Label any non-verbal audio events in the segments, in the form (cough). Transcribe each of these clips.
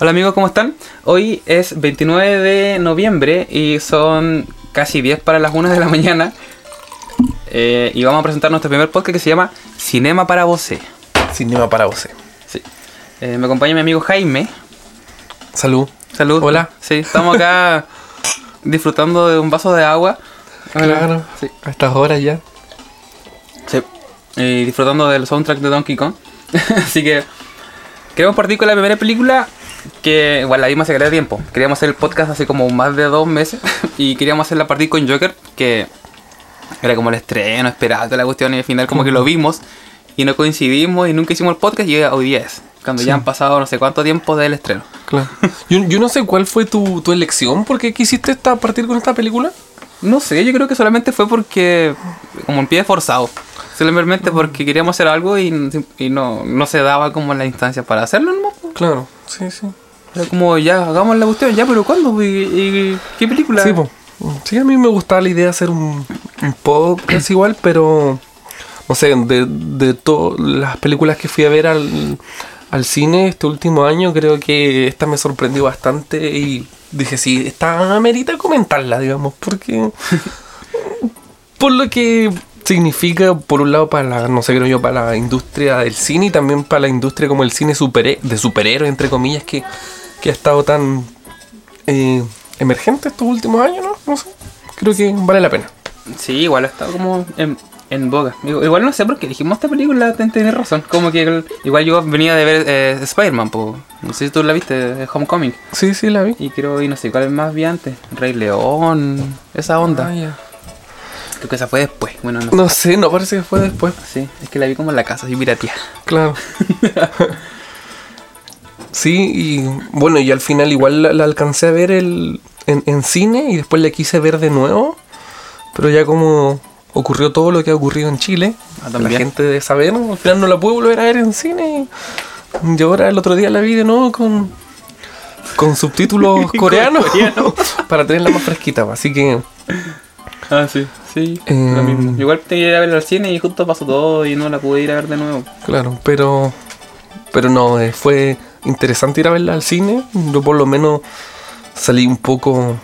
Hola amigos, ¿cómo están? Hoy es 29 de noviembre y son casi 10 para las 1 de la (laughs) mañana. Eh, y vamos a presentar nuestro primer podcast que se llama Cinema para Vosé. Cinema para vos. Sí. Eh, me acompaña mi amigo Jaime. Salud. Salud. Hola. Sí, estamos acá (laughs) disfrutando de un vaso de agua. Claro. Sí. A estas horas ya. Sí. Y disfrutando del soundtrack de Donkey Kong. (laughs) Así que queremos partir con la primera película que igual la vimos hace de tiempo. Queríamos hacer el podcast hace como más de dos meses (laughs) y queríamos hacerla partir con Joker, que era como el estreno, esperado la cuestión y al final como que lo vimos y no coincidimos y nunca hicimos el podcast y hoy día es. Cuando ya han pasado no sé cuánto tiempo del estreno. Claro. Yo, yo no sé cuál fue tu, tu elección. ¿Por qué quisiste esta, partir con esta película? No sé, yo creo que solamente fue porque como un pie forzado. Simplemente porque queríamos hacer algo y, y no, no se daba como la instancia para hacerlo, ¿no? Claro. Sí, sí. Era como, ya, hagamos la cuestión, ya, pero ¿cuándo? ¿Y, y qué película? Sí, po. Sí, a mí me gustaba la idea de hacer un, un podcast (clears throat) igual, pero no sé, de, de todas las películas que fui a ver al, al cine este último año, creo que esta me sorprendió bastante y dije, sí, esta amerita comentarla, digamos, porque (laughs) por lo que significa, por un lado, para la, no sé, creo yo, para la industria del cine y también para la industria como el cine super, de superhéroes, entre comillas, que, que ha estado tan eh, emergente estos últimos años, ¿no? No sé. Creo que vale la pena. Sí, igual ha estado como en, en boga. Igual no sé por qué dijimos esta película, ten- tenés razón. Como que igual yo venía de ver eh, Spider-Man, no sé si tú la viste, eh, Homecoming. Sí, sí, la vi. Y creo, y no sé cuál es más vi antes, Rey León, esa onda. Ah, ya. Creo que esa fue después, bueno, no, No sé, no parece que fue después. Sí, es que la vi como en la casa, así piratía. Claro. (laughs) sí, y bueno, y al final igual la, la alcancé a ver el, en, en cine y después la quise ver de nuevo. Pero ya como ocurrió todo lo que ha ocurrido en Chile, Ah, la gente de saber, al final no la pude volver a ver en cine. Y ahora el otro día la vi de nuevo con, con subtítulos (laughs) coreanos coreano. (laughs) para tenerla más fresquita. Así que (laughs) Ah, sí, sí. Eh, lo mismo. Igual tenía que ir a verla al cine y justo pasó todo y no la pude ir a ver de nuevo. Claro, pero pero no, eh, fue interesante ir a verla al cine. Yo por lo menos salí un poco,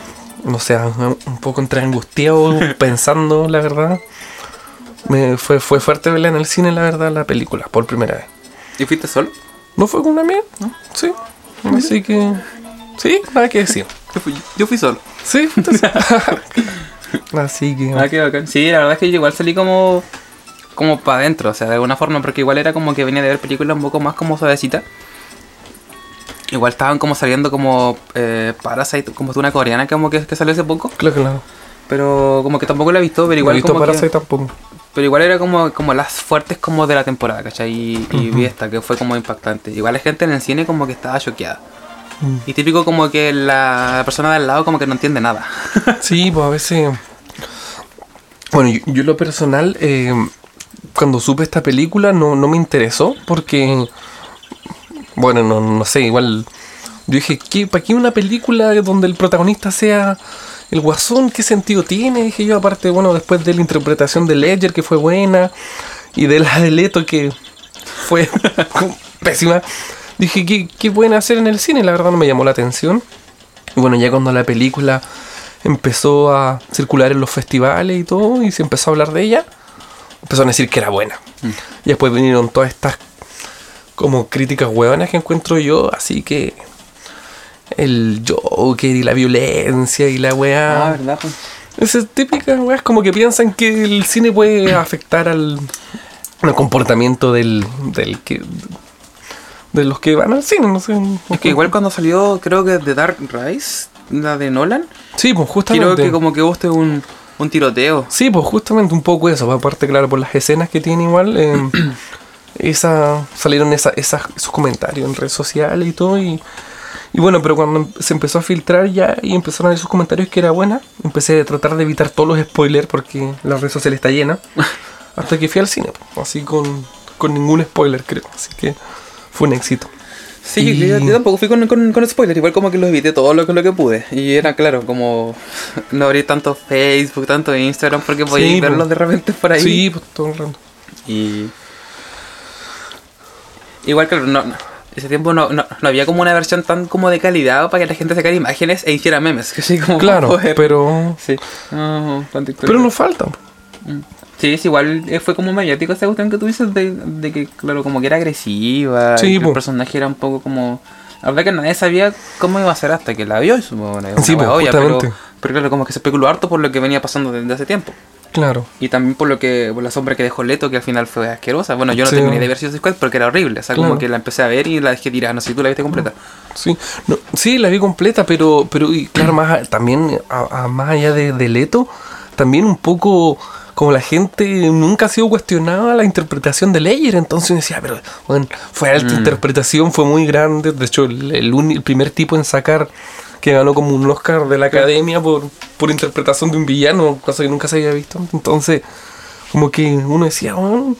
no sé, un poco entre angustiado (laughs) pensando, la verdad. Me, fue, fue fuerte verla en el cine, la verdad, la película, por primera vez. ¿Y fuiste solo? ¿No fue con una amiga? Sí. Así que... Sí, nada que decir. Yo fui, yo fui solo. Sí, entonces- (laughs) (laughs) Así que... Ah, qué bacán. Sí, la verdad es que yo igual salí como como para adentro, o sea, de alguna forma, porque igual era como que venía de ver películas un poco más como suavecita. Igual estaban como saliendo como eh, Parasite, como de una coreana como que, que salió hace poco, Claro, claro. pero como que tampoco la he visto, pero No he igual visto como que- Parasite tampoco. pero igual era como, como las fuertes como de la temporada, ¿cachai? Y, y vi esta que fue como impactante. Igual la gente en el cine como que estaba choqueada. Y típico como que la persona de al lado como que no entiende nada. (laughs) Sí, pues a veces. Bueno, yo, yo lo personal, eh, cuando supe esta película no, no me interesó porque. Bueno, no, no sé, igual. Yo dije, ¿qué, ¿para qué una película donde el protagonista sea el guasón? ¿Qué sentido tiene? Dije yo, aparte, bueno, después de la interpretación de Ledger, que fue buena, y de la de Leto, que fue (laughs) pésima. Dije, ¿qué, ¿qué pueden hacer en el cine? La verdad no me llamó la atención. Y bueno, ya cuando la película empezó a circular en los festivales y todo, y se empezó a hablar de ella, empezaron a decir que era buena. Y después vinieron todas estas como críticas hueonas que encuentro yo, así que el Joker y la violencia y la weá. Ah, ¿verdad? pues? Esas típicas weas como que piensan que el cine puede afectar al, al comportamiento del, del que de los que van al cine, no sé. Es que igual cuando salió, creo que The Dark Rise, la de Nolan, Sí, pues justamente. creo que como que guste un, un tiroteo. Sí, pues justamente un poco eso. Aparte, claro, por las escenas que tiene igual. eh, (clears throat) esa, salieron esa, esas, esos comentarios en redes sociales y todo. Y, y bueno, pero cuando se empezó a filtrar ya y empezaron a ver esos comentarios que era buena, empecé a tratar de evitar todos los spoilers porque la red social está llena. (laughs) hasta que fui al cine, así con, con ningún spoiler, creo. Así que fue un éxito. Sí, Y- yo, yo tampoco fui con, con, con spoilers, igual como que los evité todo lo, que- lo que pude. Y era claro, como no abrí tanto Facebook, tanto Instagram, porque podía Sí, verlos po. de repente por ahí. Sí, pues todo el rato. Y. Igual, claro, no, no. ese tiempo no, no, no había como una versión tan como de calidad para que la gente sacara imágenes e hiciera memes. (laughs) Que sí, como para Claro, poder- pero. Sí. Pero nos falta. Mm. Sí, es igual eh, fue como mediático esa cuestión que tú dices de, de que, claro, como que era agresiva. Sí, y que el personaje era un poco como. La verdad que nadie sabía cómo iba a ser hasta que la vio era Sí, wea obvia, pero, pero claro, como que se especuló harto por lo que venía pasando desde hace tiempo. Claro. Y también por lo que, por la sombra que dejó Leto, que al final fue asquerosa. Bueno, yo no Sí. idea de ver Suicide Squad porque era horrible. O sea, Claro. como que la empecé a ver y la dejé tirada. No sé si tú la viste completa. Sí, no, sí, la vi completa, pero, pero y claro, más a- también, a, a- más allá de, de Leto, también un poco como la gente nunca ha sido cuestionada la interpretación de Leyer, entonces uno decía, pero bueno, fue alta Mm. interpretación, fue muy grande, de hecho el, el uni- el primer tipo en sacar que ganó como un Oscar de la academia por, por interpretación de un villano, cosa que nunca se había visto, entonces como que uno decía, bueno,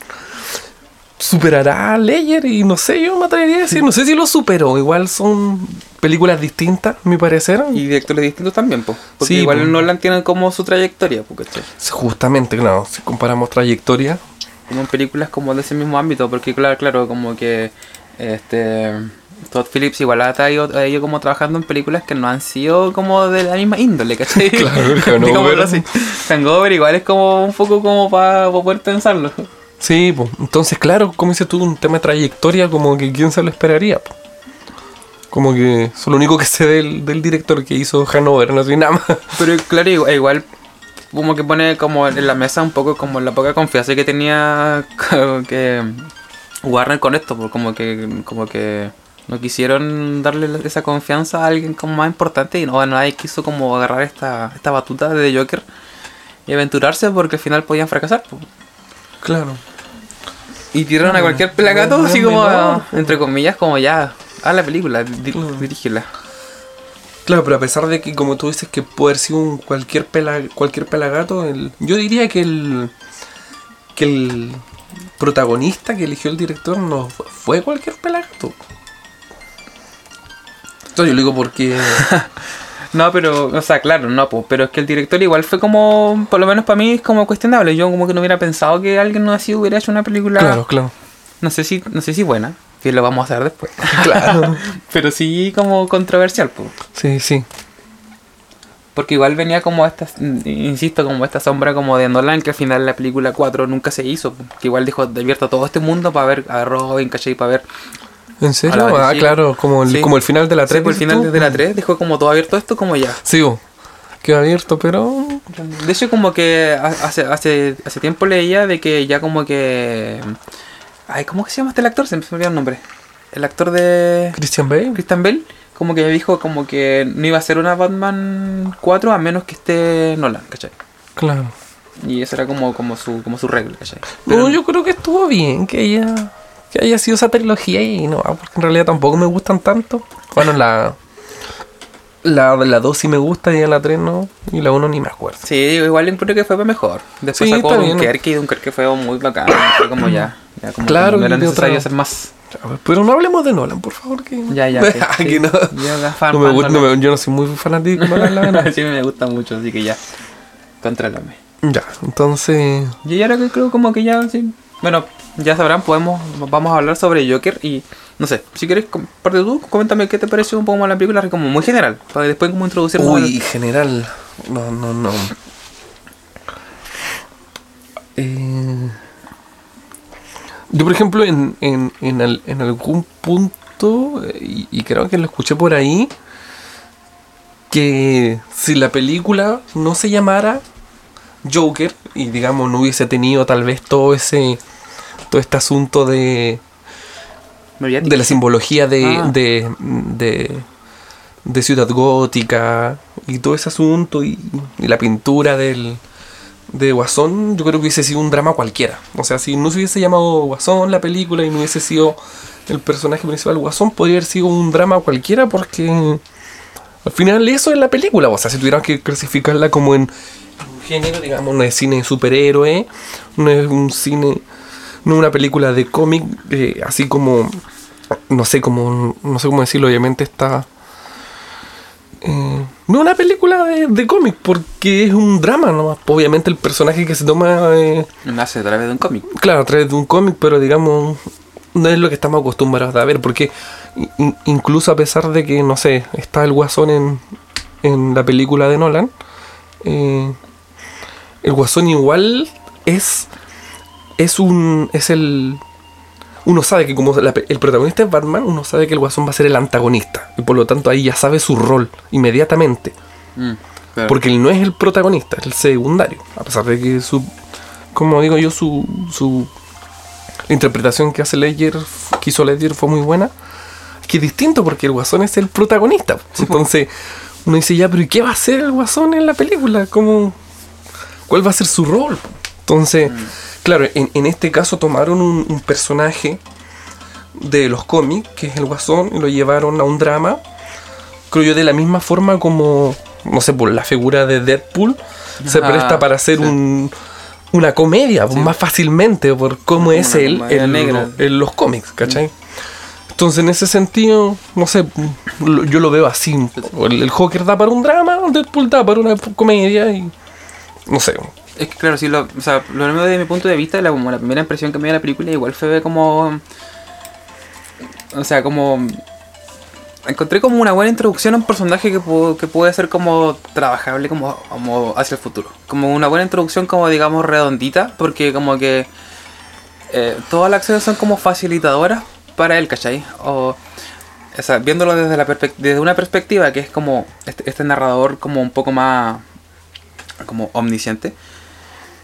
superará a Leyer y no sé, yo me atrevería a decir, no sé si lo superó, igual son películas distintas, a mi parecer. Y directores distintos también, po. Porque Sí, igual po. Nolan tiene como su trayectoria, po, ¿cachai? Justamente, claro, si comparamos trayectoria, como en películas como de ese mismo ámbito, porque claro, claro, como que este Todd Phillips igual ha traído- ha ido como trabajando en películas que no han sido como de la misma índole, ¿cachai? (laughs) Claro, (laughs) Hangover. Así. Hangover igual es como un poco como para poder pensarlo. sí, pues, entonces claro, como dices tú, un tema de trayectoria, como que quién se lo esperaría. po? Como que es lo único que sé del, del director que hizo Hanover, no sé nada más. (laughs) Pero claro, igual, igual como que pone como en la mesa un poco como la poca confianza que tenía (laughs) que Warner con esto, pues como que como que no quisieron darle esa confianza a alguien como más importante y no nadie quiso como agarrar esta, esta batuta de Joker y aventurarse porque al final podían fracasar. pues. Claro. Y tiraron a cualquier pelagato no, así como entre comillas como ya a la película, di- dirígela. Claro, pero a pesar de que, como tú dices, que puede haber sido un cualquier, pela, cualquier pelagato, el, yo diría que el, que el protagonista que eligió el director no fue, fue cualquier pelagato. Esto yo lo digo porque... (laughs) No, pero, o sea, claro, no, pues, pero es que el director igual fue como, por lo menos para mí es como cuestionable. Yo como que no hubiera pensado que alguien no así hubiera hecho una película, claro, claro. no sé si, no sé si buena, que lo vamos a hacer después. (laughs) Claro. (laughs) pero sí como controversial, pues. Sí, sí. Porque igual venía como esta, insisto, como esta sombra como de Nolan, que al final la película 4 nunca se hizo. Que igual dejó abierto todo este mundo para ver a Robin, ¿cachai? Para ver ¿En serio? Ah, claro, como el, Sí. como el final de la 3. Sí, el final de la 3 dejó como todo abierto esto como ya. Sí, bo. quedó abierto, pero... De hecho, como que ha- hace, hace, hace tiempo leía de que ya como que... Ay, ¿cómo que se llama este el actor? Se me olvidó el nombre. El actor de Christian Bale. Christian Bale, como que dijo como que no iba a ser una Batman 4 a menos que esté Nolan, ¿cachai? Claro. Y esa era como, como, su, como su regla, ¿cachai? Pero Pero- yo creo que estuvo bien que haya, que haya sido esa trilogía y no, porque en realidad tampoco me gustan tanto. Bueno, la la, la 2 sí me gusta y la 3 no, y la 1 ni me acuerdo. Sí, igual encuentro que fue mejor. Después Sí, sacó. Dunkerque y Dunkerque fue muy bacán. Fue como ya. Ya como Claro, que no era necesario otra- hacer más. Pero no hablemos de Nolan, por favor. Que... Ya, ya. (laughs) ok, Ah, sí. que no. Yo, fan, No me fan, gusta- no, no me- yo no soy muy fanático de Nolan, la (laughs) verdad. sí, me gusta mucho, así que ya. Contrólame. Ya, entonces... Yo ya ahora que creo como que ya, sí. Bueno, ya sabrán, podemos, vamos a hablar sobre Joker y no sé, si quieres, parte tú, coméntame qué te pareció un poco más la película, como muy general, para después como introducir Uy, general. No, no, no. (laughs) Eh, yo, por ejemplo, en, en, en, al- en algún punto, eh, y, y creo que lo escuché por ahí, que si la película no se llamara Joker, y digamos no hubiese tenido tal vez todo ese todo este asunto de, de la simbología de, Ah. de, de, de Ciudad Gótica y todo ese asunto y, y la pintura del, de Guasón, yo creo que hubiese sido un drama cualquiera. O sea, si no se hubiese llamado Guasón la película y no hubiese sido el personaje principal Guasón, podría haber sido un drama cualquiera porque al final eso es la película. O sea, si tuvieran que clasificarla como en un género, digamos, no es cine superhéroe, no es un cine, no es una película de cómic, así como, no sé cómo, no sé cómo decirlo, obviamente está... eh, no una película de, de cómic, porque es un drama nomás. Obviamente el personaje que se toma, eh, Nace a través de un cómic. claro, a través de un cómic, pero digamos, no es lo que estamos acostumbrados a ver, porque in- incluso a pesar de que, no sé, está el guasón en, en la película de Nolan, eh, el guasón igual es. Es un. Es el. Uno sabe que como la el protagonista es Batman, uno sabe que el guasón va a ser el antagonista. Y por lo tanto ahí ya sabe su rol inmediatamente. Mm, claro. Porque él no es el protagonista, es el secundario. A pesar de que su. Como digo yo, su. su la interpretación que hace Ledger, que hizo Ledger fue muy buena. Que es distinto porque el guasón es el protagonista. (laughs) Entonces, uno dice, ya, pero ¿y qué va a hacer el guasón en la película? ¿Cómo, ¿Cuál va a ser su rol? Entonces, claro, en, en este caso tomaron un, un personaje de los cómics, que es el guasón, y lo llevaron a un drama creo yo de la misma forma como, no sé, por la figura de Deadpool se Ah, presta para hacer sí. un, una comedia Sí. más fácilmente por cómo es él en, en los cómics, ¿cachai? Entonces en ese sentido, no sé, lo- yo lo veo así. El, el Joker da para un drama, Deadpool da para una comedia y... No sé. Es que claro, sí, lo, o sea, lo mismo de mi punto de vista, la, como la primera impresión que me dio la película, igual fue como. O sea, como. Encontré como una buena introducción a un personaje que, pu- que puede ser como trabajable como, como hacia el futuro. Como una buena introducción como digamos redondita, porque como que eh, todas las acciones son como facilitadoras para él, ¿cachai? O, o sea, viéndolo desde, la desde una perspectiva que es como este, este narrador como un poco más como omnisciente,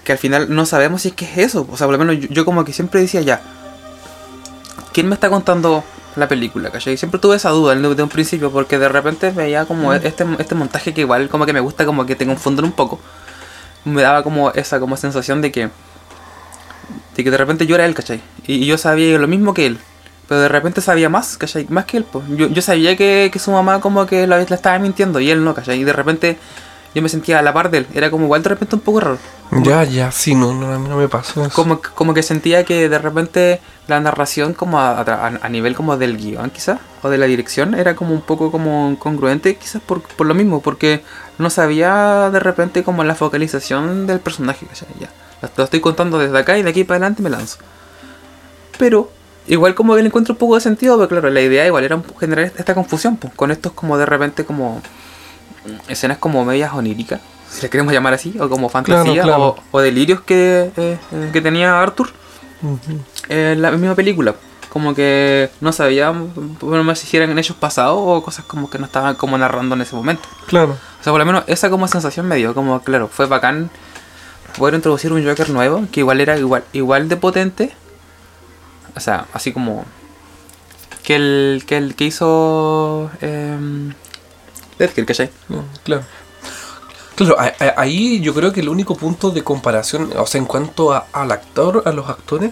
que al final no sabemos si es que es eso. O sea, por lo menos yo, yo como que siempre decía ya, ¿quién me está contando la película? ¿cachai? Siempre tuve esa duda desde un principio, porque de repente veía como este, este montaje que igual como que me gusta, como que te confunden un poco. Me daba como esa como sensación de que de que de repente yo era él, ¿cachai? Y, y yo sabía lo mismo que él. Pero de repente sabía más, ¿cachai? Más que él, pues. Yo, yo sabía que, que su mamá como que la, la estaba mintiendo y él no, ¿cachai? Y de repente yo me sentía a la par de él. Era como igual de repente un poco raro. Ya, ya, sí, no, no, a mí no me pasó eso. Como, como que sentía que de repente la narración como a, a- a nivel como del guion quizás, o de la dirección, era como un poco como congruente quizás por, por lo mismo, porque no sabía de repente como la focalización del personaje, ¿cachai? Ya, lo, estoy contando desde acá y de aquí para adelante me lanzo. Pero igual como que le encuentro un poco de sentido, porque claro, la idea igual era generar esta confusión, pues, con estos como de repente como escenas como medias oníricas, si le queremos llamar así, o como fantasía, claro. O, o delirios que, eh, eh, que tenía Arthur en la misma película. Como que no sabíamos, bueno, más si eran hechos pasados o cosas como que no estaban como narrando en ese momento. Claro. O sea, por lo menos esa como sensación me dio, como claro, fue bacán poder introducir un Joker nuevo, que igual era igual, igual de potente. O sea, así como que el que, el que hizo eh, Ledger, ¿cachai? No, claro. Claro, a- a- ahí yo creo que el único punto de comparación, o sea, en cuanto a- al actor, a los actores,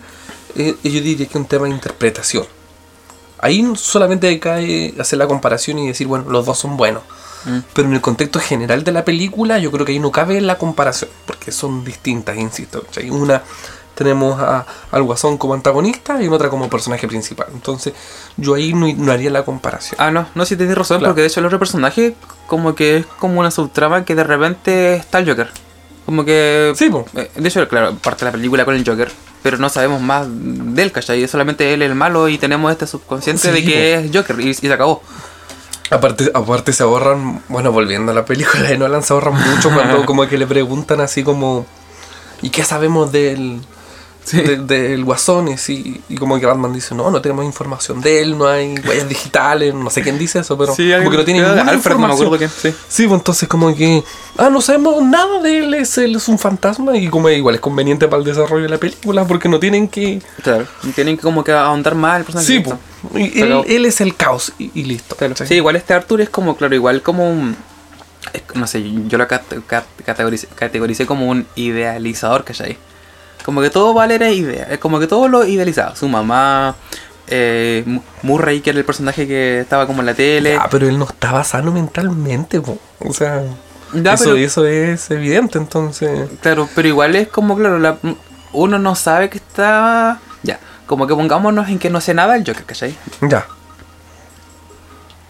eh, yo diría que es un tema de interpretación. Ahí solamente cae hacer la comparación y decir, bueno, los dos son buenos. Mm. Pero en el contexto general de la película, yo creo que ahí no cabe la comparación, porque son distintas, insisto. ¿cachai? Una tenemos a, al Guasón como antagonista y en otra como personaje principal. Entonces, yo ahí no, no haría la comparación. Ah, no, no, si tenés razón, Claro. porque de hecho el otro personaje como que es como una subtrama que de repente está el Joker. Como que... Sí, po. Eh, De hecho, claro, parte de la película con el Joker, pero no sabemos más de él, ¿cachai? Solamente él es el malo y tenemos este subconsciente Sí, de que es Joker y, y se acabó. Aparte, aparte se ahorran, bueno, volviendo a la película de Nolan, se ahorran mucho cuando (laughs) como que le preguntan así como, ¿y qué sabemos del, Sí. de- del guasón? Y, sí, y como que Batman dice, no, no tenemos información de él, no hay huellas digitales, no sé quién dice eso, pero como que no tiene ninguna Alfred, no me información. acuerdo quién, sí. Sí, pues entonces como que, ah, no sabemos nada de él, es, él es un fantasma y como igual es conveniente para el desarrollo de la película porque no tienen que... Claro, tienen que como que ahondar más el personaje. Sí, pues, y él, es el caos y, y listo. Sí, igual este Arthur es como, claro, igual como un... no sé, yo lo cat- cat- categoricé, categoricé como un idealizador, ¿cachai? Como que todo vale era idea, es como que todo lo idealizaba. Su mamá, eh, Mu- Murray, que era el personaje que estaba como en la tele. Ah, pero él no estaba sano mentalmente, po. o sea, Ya, eso, pero- eso es evidente, entonces... Claro, pero igual es como, claro, la- uno no sabe que está... Ya, como que pongámonos en que no sé nada el Joker, ¿cachai? Ya,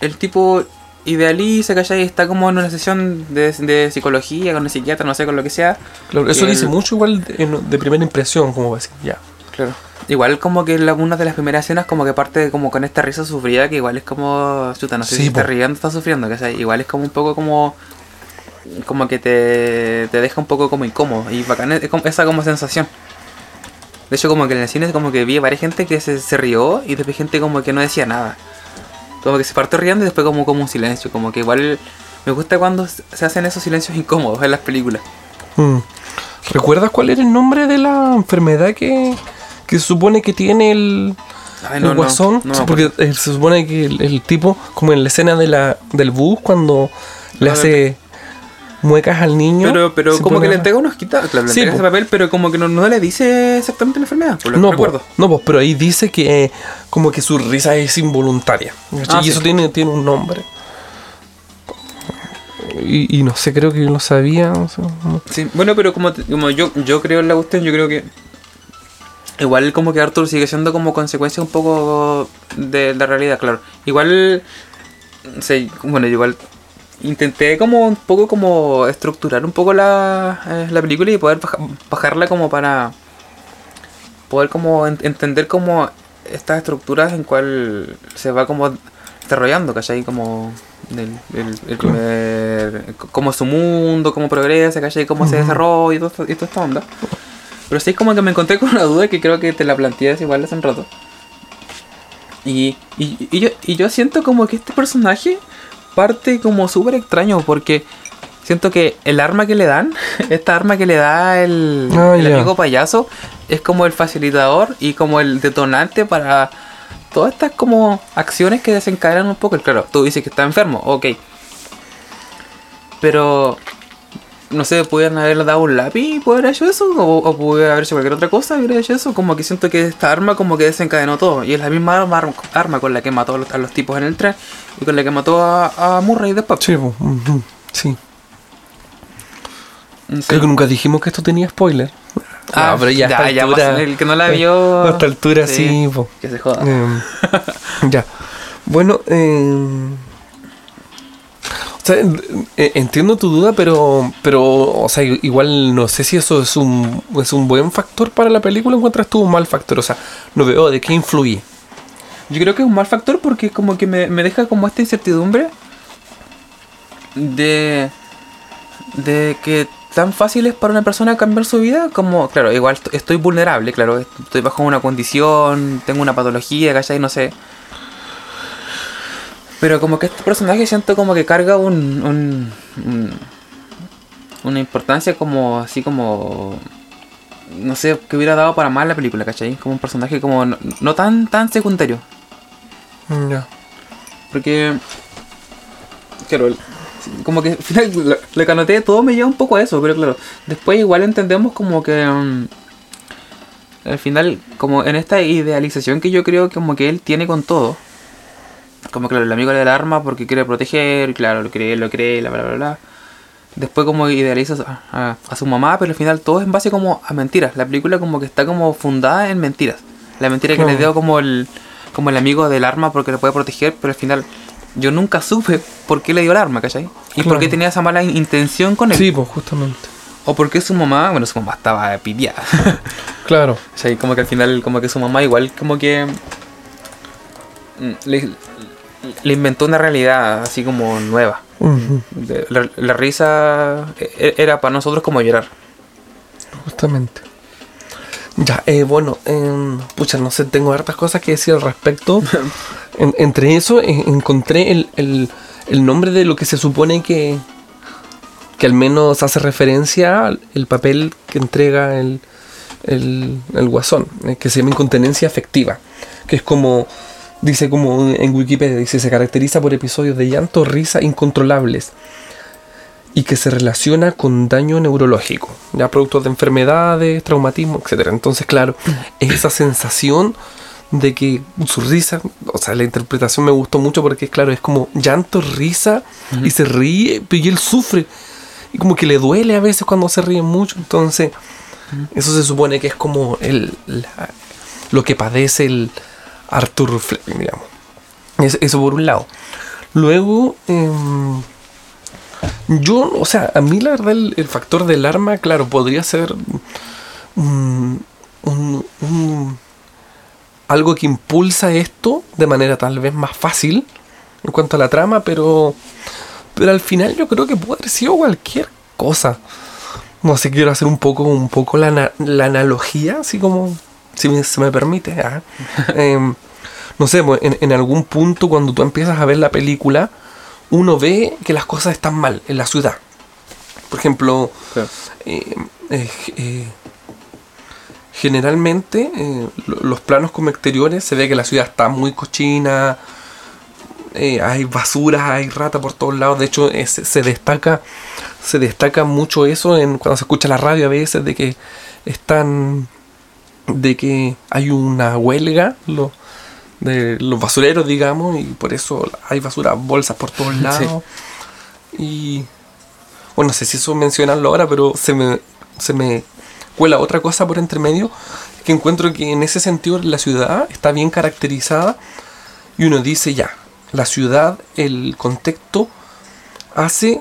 El tipo idealiza, ¿cachai? Está como en una sesión de, de psicología con el psiquiatra, no sé, con lo que sea. claro, eso dice mucho igual de, en- de primera impresión, como va a decir, ya. Claro. igual como que la, una de las primeras escenas como que parte como con esta risa sufrida que igual es como, chuta, no sé Sí, si está riendo está sufriendo, que sea, igual es como un poco como como que te, te deja un poco como incómodo y bacán es como- esa como sensación. De hecho como que en el cine como que vi a varias gente que se, se rió y después gente como que no decía nada. Como que se partió riendo y después como, como un silencio, como que igual me gusta cuando se hacen esos silencios incómodos en las películas. Mm. ¿Recuerdas cuál era el nombre de la enfermedad que, que se supone que tiene el, Ay, el no, guasón? no porque eh, se supone que el, el tipo, como en la escena de la, del bus, cuando le hace muecas al niño. Pero, pero como que le entrega unos quita, claro, le Sí, entrega ese papel, pero como que no, no le dice exactamente la enfermedad, por lo que No, recuerdo. no, po, pero ahí dice que eh, como que su risa es involuntaria. Ah, y sí. eso tiene, tiene un nombre. Y, y no sé, creo que yo lo sabía. o sea, no- Sí, bueno, pero como, como yo, yo creo en la cuestión, yo creo que igual como que Arthur sigue siendo como consecuencia un poco de la realidad, claro. Igual, bueno, igual intenté como un poco como estructurar un poco la, eh, la película y poder baja- bajarla como para poder como en- entender como estas estructuras en cual se va como desarrollando, ¿cachai? Como el, el, el primer, como su mundo, cómo progresa, ¿cachai? Cómo se Ujú. desarrolla y, todo y toda esta onda. Pero sí es como que me encontré con una duda que creo que te la planteé igual hace un rato. Y, y, y yo, y yo siento como que este personaje parte como súper extraño porque siento que el arma que le dan, (laughs) esta arma que le da el, Ah, el amigo payaso, es como el facilitador y como el detonante para todas estas como acciones que desencadenan un poco. Claro, tú dices que está enfermo, ok. Pero, no sé, pudieran haberle dado un lápiz y poder haber hecho eso, o, o pudiera haber hecho cualquier otra cosa y hubiera hecho eso. Como que siento que esta arma como que desencadenó todo. Y es la misma arma, arma con la que mató a los, a los tipos en el tren y con la que mató a, a Murray después. Sí, po, ujú, sí. Sí. Creo que nunca dijimos que esto tenía spoiler. Ah, pero ya, a esta ya, altura- el que no la vio. A esta altura sí, po. Que se joda. Em, ya. Bueno, em, o entiendo tu duda, pero, pero, o sea, igual no sé si eso es un, es un buen factor para la película, encuentras tú un mal factor, o sea, no veo de qué influye. Yo creo que es un mal factor porque como que me, me deja como esta incertidumbre de de que tan fácil es para una persona cambiar su vida como, claro, igual est- estoy vulnerable, claro, estoy bajo una condición, tengo una patología, ¿cachai? No sé. Pero como que este personaje siento como que carga un, un, un- una importancia como así como no sé, que hubiera dado para más la película, ¿cachai? Como un personaje como no, no tan tan secundario. Ya. Porque. Claro, el- como que al (laughs) final que anoté todo me lleva un poco a eso, pero claro, después igual entendemos como que. mm, al final, como en esta idealización que yo creo que como que él tiene con todo. Como claro, el amigo le da el arma porque quiere proteger, claro, lo cree, lo cree, bla bla bla bla. Después como idealiza a, a- a su mamá, pero al final todo es en base como a mentiras. La película como que está como fundada en mentiras. La mentira que le dio como el, como el amigo del arma porque le puede proteger, pero al final yo nunca supe por qué le dio el arma, ¿cachai? Y por Claro. qué tenía esa mala in- intención con él. Sí, pues justamente. O por qué su mamá, bueno, su mamá estaba pitiada. (laughs) Claro. (laughs) O sea, y como que al final, como que su mamá igual como que mm, le, le inventó una realidad así como nueva. La, la risa e- era para nosotros como llorar. Justamente. Ya, eh, bueno, em, pucha, no sé, tengo hartas cosas que decir al respecto. (laughs) En- entre eso eh, encontré el, el- el nombre de lo que se supone que, que al menos hace referencia al el papel que entrega el, el, el guasón, eh, que se llama incontinencia afectiva, que es como, dice como en Wikipedia, dice, se caracteriza por episodios de llanto, risa incontrolables y que se relaciona con daño neurológico, ya productos de enfermedades, traumatismo, etcétera. Entonces, claro, (clears throat) es esa sensación de que su risa, o sea, la interpretación me gustó mucho porque, claro, es como llanto, risa y se ríe, y él sufre y como que le duele a veces cuando se ríe mucho. Entonces, eso se supone que es como el, la- lo que padece el Arthur Fleck, digamos. Es- eso por un lado. Luego, em, yo, o sea, a mí la verdad el, factor del arma, claro, podría ser un- algo que impulsa esto de manera tal vez más fácil en cuanto a la trama, pero, pero al final yo creo que puede haber sido cualquier cosa. No sé, quiero hacer un poco, un poco la, la analogía, así como, si me- se me permite. ah. Em, no sé, pues, en, en algún punto cuando tú empiezas a ver la película, uno ve que las cosas están mal en la ciudad. Por ejemplo, Claro. eh, eh, generalmente eh, lo- los planos como exteriores se ve que la ciudad está muy cochina, eh, hay basura, hay rata por todos lados. De hecho, eh, se, se destaca se destaca mucho eso en cuando se escucha la radio a veces de que están de que hay una huelga lo- de los basureros, digamos, y por eso hay basura, bolsas por todos (laughs) Sí. lados. Y bueno, no sé si eso mencionarlo ahora, pero se me, se me cuela otra cosa por entre medio, que encuentro que en ese sentido la ciudad está bien caracterizada y uno dice ya, la ciudad, el contexto hace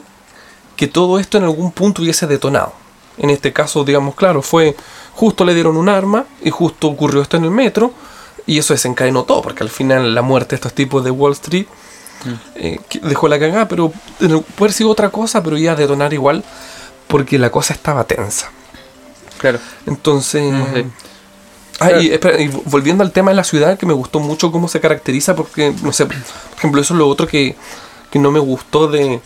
que todo esto en algún punto hubiese detonado. En este caso, digamos, claro, fue justo le dieron un arma y justo ocurrió esto en el metro y eso desencadenó todo, porque al final la muerte de estos tipos de Wall Street eh, que dejó la cagada, pero eh, puede haber sido otra cosa, pero iba a detonar igual porque la cosa estaba tensa. Claro. Entonces... Sí. Ah, y, espera, y volviendo al tema de la ciudad, que me gustó mucho cómo se caracteriza, porque, no sé, por ejemplo, eso es lo otro que, que no me gustó de,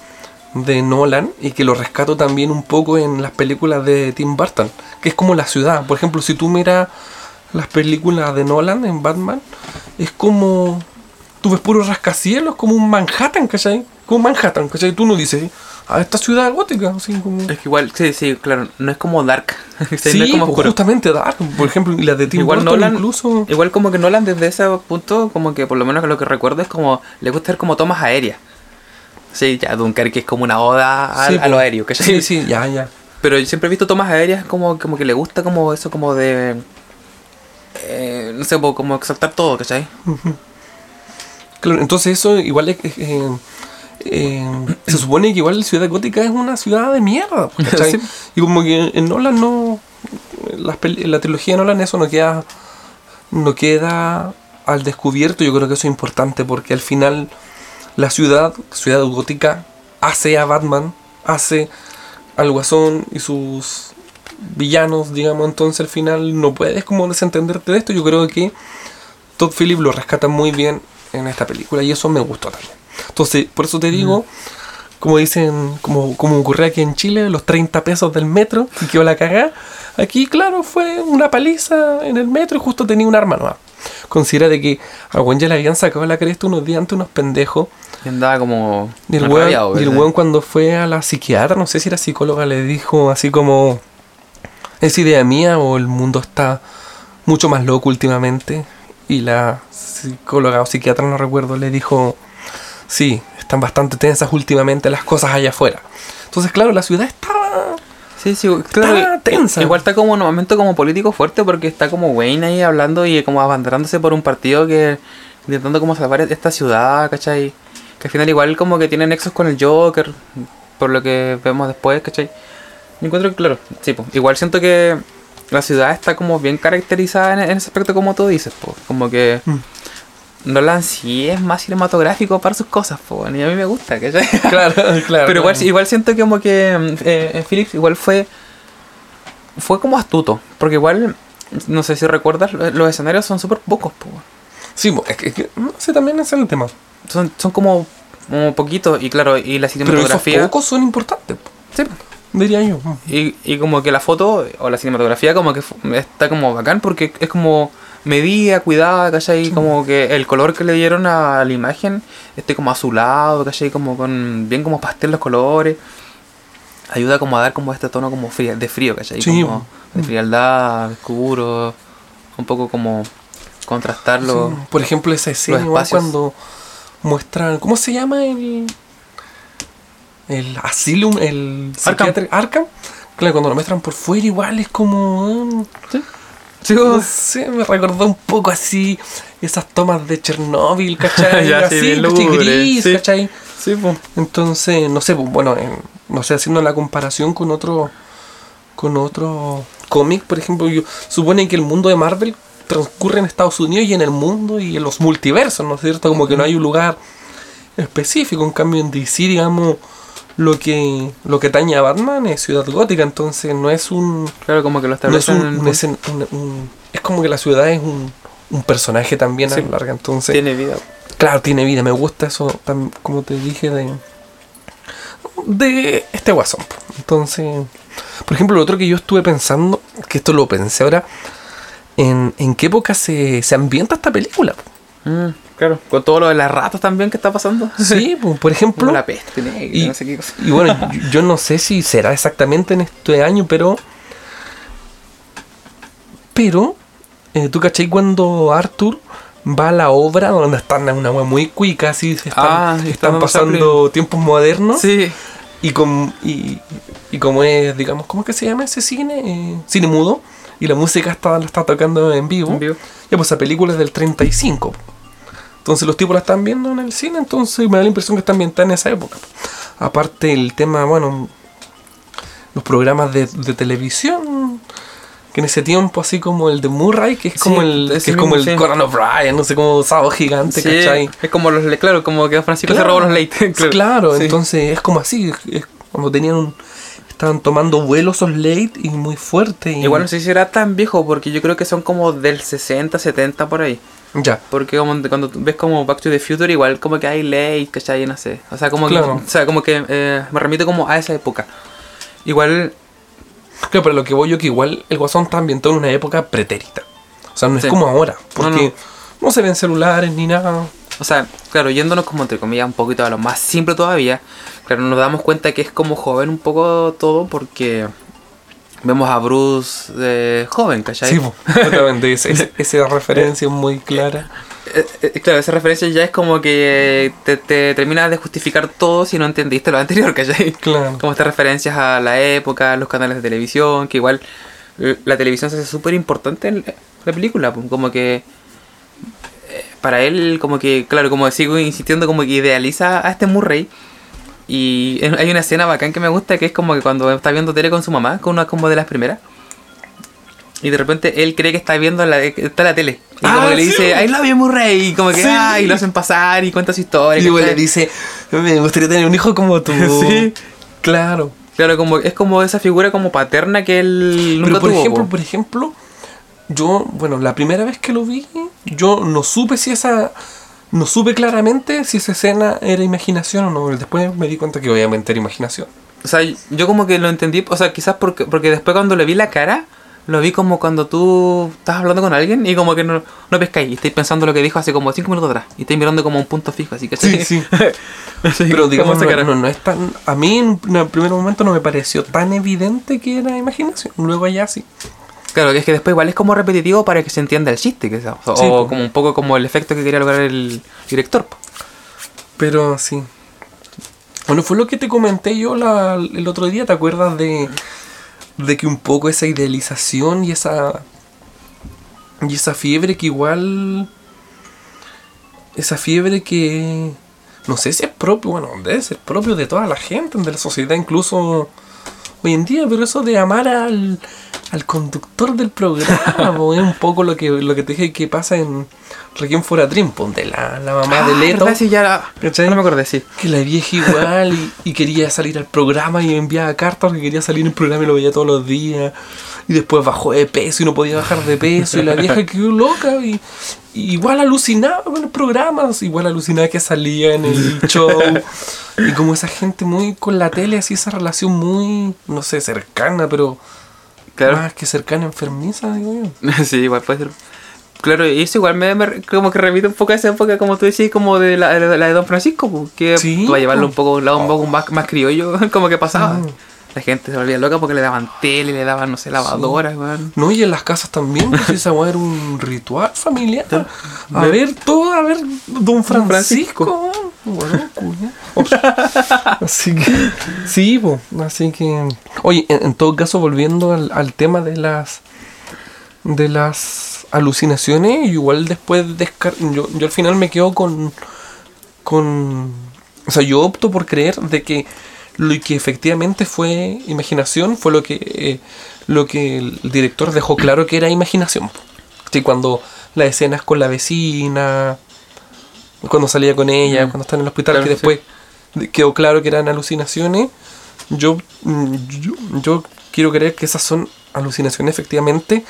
de Nolan y que lo rescato también un poco en las películas de Tim Burton, que es como la ciudad. Por ejemplo, si tú miras las películas de Nolan en Batman, es como. Tú ves puros rascacielos, como un Manhattan, ¿cachai? Como Manhattan, ¿cachai? Tú no dices, ah, esta ciudad gótica, así como. Es que igual, sí, sí, claro, no es como Dark. (laughs) Sí, no es como pues, oscuro. justamente Dark, por ejemplo, y las de Tim Igual Burton Nolan, incluso. igual como que Nolan desde ese punto, como que por lo menos lo que recuerdo es como, le gusta hacer como tomas aéreas. Sí, ya Dunkerque es como una oda al- Sí, a lo aéreo, ¿cachai? Sí, sí, ya, ya. Pero yo siempre he visto tomas aéreas como, como que le gusta como eso como de... eh, no sé, como exaltar todo, ¿cachai? Claro, entonces eso igual es... eh, eh, se supone que igual Ciudad Gótica es una ciudad de mierda, (laughs) ¿cachai? Y como que en Nolan no... En la trilogía de Nolan eso no queda... No queda al descubierto, yo creo que eso es importante porque al final la ciudad, Ciudad Gótica, hace a Batman, hace al Guasón y sus villanos, digamos, entonces al final no puedes como desentenderte de esto, yo creo que Todd Phillips lo rescata muy bien en esta película y eso me gustó también. Entonces, por eso te digo, como dicen, como, como ocurrió aquí en Chile, los 30 pesos del metro y quedó la cagada. Aquí, claro, fue una paliza en el metro y justo tenía un arma nueva. Considera de que a Gwen ya le habían sacado la cresta unos días antes unos pendejos. Y andaba como... Y el enrabiado, weón, y el ¿cachai? weón cuando fue a la psiquiatra, no sé si era psicóloga, le dijo así como, ¿es idea mía o el mundo está mucho más loco últimamente? Y la psicóloga o psiquiatra, no recuerdo, le dijo, sí, están bastante tensas últimamente las cosas allá afuera. Entonces, claro, la ciudad estaba... Sí, sí, claro. Está tensa. Igual está como un momento como político fuerte porque está como Wayne ahí hablando y como abanderándose por un partido que intentando como salvar esta ciudad, ¿cachai? Que al final igual como que tiene nexos con el Joker, por lo que vemos después, ¿cachai? Me encuentro que, claro, sí, pues, igual siento que la ciudad está como bien caracterizada en, en ese aspecto como tú dices, pues, como que Mm. Nolan sí es más cinematográfico para sus cosas, pues, y a mí me gusta, ¿cachai? (laughs) Claro, claro. Pero igual, igual siento que como que mm, eh, eh, Phillips igual fue fue como astuto, porque igual no sé si recuerdas, lo- los escenarios son súper pocos, po. Sí, es que, es que- no sé, también es el tema. son, son como, como poquitos y claro, y la Pero esos cinematografía pocos son importantes, po, sí, diría yo. y, y como que la foto o la cinematografía como que está como bacán porque es como medida, cuidada, ¿cachai? Como que el color que le dieron a la imagen esté como azulado, ¿cachai? Como con bien como pastel los colores. Ayuda como a dar como este tono como fría- de frío, ¿cachai? Sí. Como de frialdad, oscuro, un poco como contrastarlo. Sí, Por ejemplo, esa escena cuando muestran. ¿Cómo se llama el. El Asylum, el Arkham. Arkham? Claro, cuando lo muestran por fuera, igual es como. mm, Sí, No sé, me recordó un poco así esas tomas de Chernóbil, ¿cachai? (laughs) Ya, sí, así, bien Gris, sí. ¿cachai? sí, pues. Entonces, no sé, pues, bueno, en- no sé, haciendo la comparación con otro con otro cómic, por ejemplo, yo supone que el mundo de Marvel transcurre en Estados Unidos y en el mundo y en los multiversos, ¿no es cierto? Como que no hay un lugar específico. En cambio, en DC, digamos, lo que lo que taña a Batman es Ciudad Gótica, entonces no es un. Claro, como que lo No es, un- en- un escen- un- un- es como que la ciudad es un, un personaje también a la larga, entonces. Tiene vida. Claro, tiene vida, me gusta eso, como te dije, de, de este guasón. Entonces, por ejemplo, lo otro que yo estuve pensando, que esto lo pensé ahora, en, en qué época se, se ambienta esta película. Mm, claro, con todo lo de las ratas también que está pasando. Sí, (laughs) po, por ejemplo, la peste negra, y, no sé qué cosa. y bueno, yo, (laughs) yo no sé si será exactamente en este año, pero... Pero, eh, ¿tú cachai cuando Arthur va a la obra donde están en una wea muy cuica, así se están, Ah, sí, están están pasando tiempos modernos? Sí, Y, com- y, y como es, digamos, ¿cómo es que se llama ese cine? Eh, cine mudo. Y la música está, la está tocando en vivo. en vivo. Ya, pues esa película es del 35. Entonces los tipos la están viendo en el cine, entonces me da la impresión que está ambientada en esa época. po. Aparte el tema, bueno, los programas de, de televisión, que en ese tiempo, así como el de Murray, que es Sí, como el, que es como el sí. Conan O'Brien, no sé, como sábado gigante, Sí, ¿cachai? es como los, claro, como que Francisco se Claro. robó los late. (laughs) Claro, Sí. entonces es como así, es- como tenían un, estaban tomando vuelos esos late y muy fuerte. Y, Igual no sé si será tan viejo, porque yo creo que son como del 60, 70 por ahí. Ya, Porque como cuando ves como Back to the Future, igual como que hay ley, ¿cachai? No sé. O sea, como Claro. que, o sea, como que eh, me remito como a esa época. Igual, claro, pero lo que voy yo que igual el Guasón está ambientado en una época pretérita. O sea, no es Sí. como ahora, No, porque no, se ven celulares ni nada. o sea, claro, yéndonos como entre comillas un poquito a lo más simple todavía, claro, nos damos cuenta que es como joven un poco todo porque vemos a Bruce eh, joven, ¿cachai? Sí, completamente. Esa, (laughs) esa- referencia es muy clara. Eh, eh, claro, esa referencia ya es como que te, te termina de justificar todo si no entendiste lo anterior, ¿cachai? Claro. Como estas referencias a la época, los canales de televisión, que igual la televisión se hace súper importante en la película, como que para él, como que, claro, como sigo insistiendo, como que idealiza a este Murray. Y hay una escena bacán que me gusta que es como que cuando está viendo tele con su mamá, con una como de las primeras. Y de repente él cree que está viendo la, está la tele. Y como Ah, que le dice, I love you Murray. Y como que, Sí. ah, y lo hacen pasar y cuenta su historia. Y le dice, me gustaría tener un hijo como tú. (laughs) Sí. Claro. Claro, como, es como esa figura como paterna que él nunca Pero por tuvo. ejemplo, po. por ejemplo, yo, bueno, la primera vez que lo vi, yo no supe si esa, no supe claramente si esa escena era imaginación o no. Después me di cuenta que obviamente era imaginación. O sea, yo como que lo entendí, o sea, quizás porque, porque después cuando le vi la cara, lo vi como cuando tú estás hablando con alguien y como que no, no pescáis y estáis pensando lo que dijo hace como 5 minutos atrás y estáis mirando como un punto fijo, así que Sí, sí. (laughs) Pero digamos, no, no, no es tan, a mí en un primer momento no me pareció tan evidente que era imaginación. Luego ya sí. Claro, es que después igual es como repetitivo para que se entienda el chiste, que sea, o, Sí, o como un poco como el efecto que quería lograr el director. po. Pero sí. Bueno, fue lo que te comenté yo la- el otro día, ¿te acuerdas de, de que un poco esa idealización y esa y esa fiebre que igual esa fiebre que no sé si es propio, bueno, debe ser propio de toda la gente, de la sociedad incluso hoy en día, pero eso de amar al, al conductor del programa, (laughs) es un poco lo que lo que te dije que pasa en Requiem for a Dream, po, de la, la mamá Ah, de Leto. ¿verdad? Sí, ya la- ¿Cachai? no me acordé, sí. Que la vieja igual y, y quería salir al programa y enviaba cartas porque quería salir en el programa y lo veía todos los días. Y después bajó de peso y no podía bajar de peso. Y la vieja (laughs) quedó loca y, y igual alucinaba con los programas. Igual alucinaba que salía en el show. Y como esa gente muy con la tele, así esa relación muy, no sé, cercana, pero Claro. más que cercana, enfermiza, digo yo. (laughs) Sí, igual puede ser. Claro, y eso igual me, me- como que remite un poco a esa época, como tú decís, como de la, de la de Don Francisco, que Sí, va a llevarlo un poco a un lado un poco más, más criollo, (laughs) como que pasaba. Mm. La gente se volvía loca porque le daban tele, le daban, no sé, lavadoras, weón. No, y en las casas también, pues esa weá era un ritual familiar. A ver todo, a ver Don Francisco. Bueno, cuña. (laughs) Así que, sí, po, así que. Oye, en, en todo caso, volviendo al, al tema de las. de las alucinaciones, igual después descar yo, yo al final me quedo con. con. O sea, yo opto por creer de que lo que efectivamente fue imaginación fue lo que. eh, lo que el director dejó claro que era imaginación. Sí, cuando las escenas con la vecina, cuando salía con ella, Mm. cuando está en el hospital, Claro, que después de- quedó claro que eran alucinaciones. Yo, yo, yo quiero creer que esas son alucinaciones efectivamente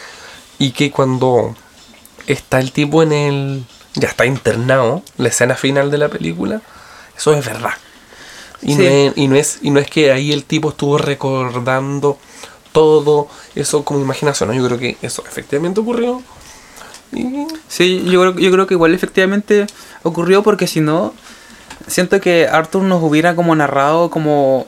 y que cuando está el tipo en el... ya está internado, la escena final de la película, eso es verdad. Y, Sí. no es, y, no es, y no es que ahí el tipo estuvo recordando todo eso como imaginación, ¿no? yo creo que eso efectivamente ocurrió. Y Sí, yo creo, yo creo que igual efectivamente ocurrió porque si no, siento que Arthur nos hubiera como narrado como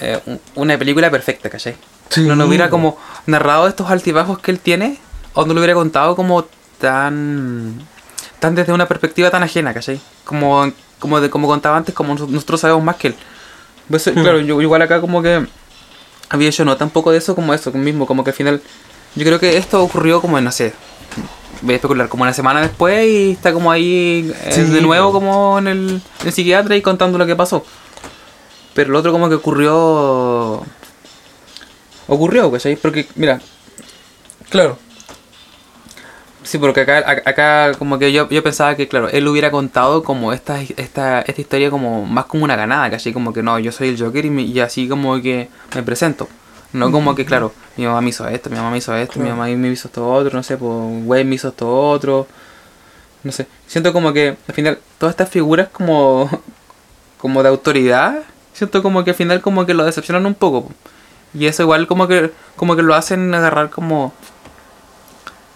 eh, un- una película perfecta, ¿cachai? Sí. No nos hubiera como narrado estos altibajos que él tiene o no lo hubiera contado como tan tan desde una perspectiva tan ajena, ¿cachai? Como, como, de, como contaba antes, como nos- nosotros sabemos más que él. Pues, Hmm. Claro, yo igual acá como que había hecho nota un poco de eso como eso mismo, como que al final yo creo que esto ocurrió como en, no sé, voy a especular, como una semana después y está como ahí eh, Sí, de nuevo po. como en el, en el psiquiatra y contando lo que pasó. Pero lo otro como que ocurrió... Ocurrió, ¿cachai? Porque, mira, claro, Sí, porque acá, acá como que yo, yo pensaba que, claro, él hubiera contado como esta, esta, esta historia como más como una ganada, casi como que no, yo soy el Joker y, me- y así como que me presento. No como que, claro, mi mamá me hizo esto, mi mamá me hizo esto, mi mamá me hizo esto otro, no sé, pues Wayne me hizo esto otro. No sé, siento como que al final todas estas figuras como, (laughs) como de autoridad, siento como que al final como que lo decepcionan un poco. po. Y eso igual como que, como que lo hacen agarrar como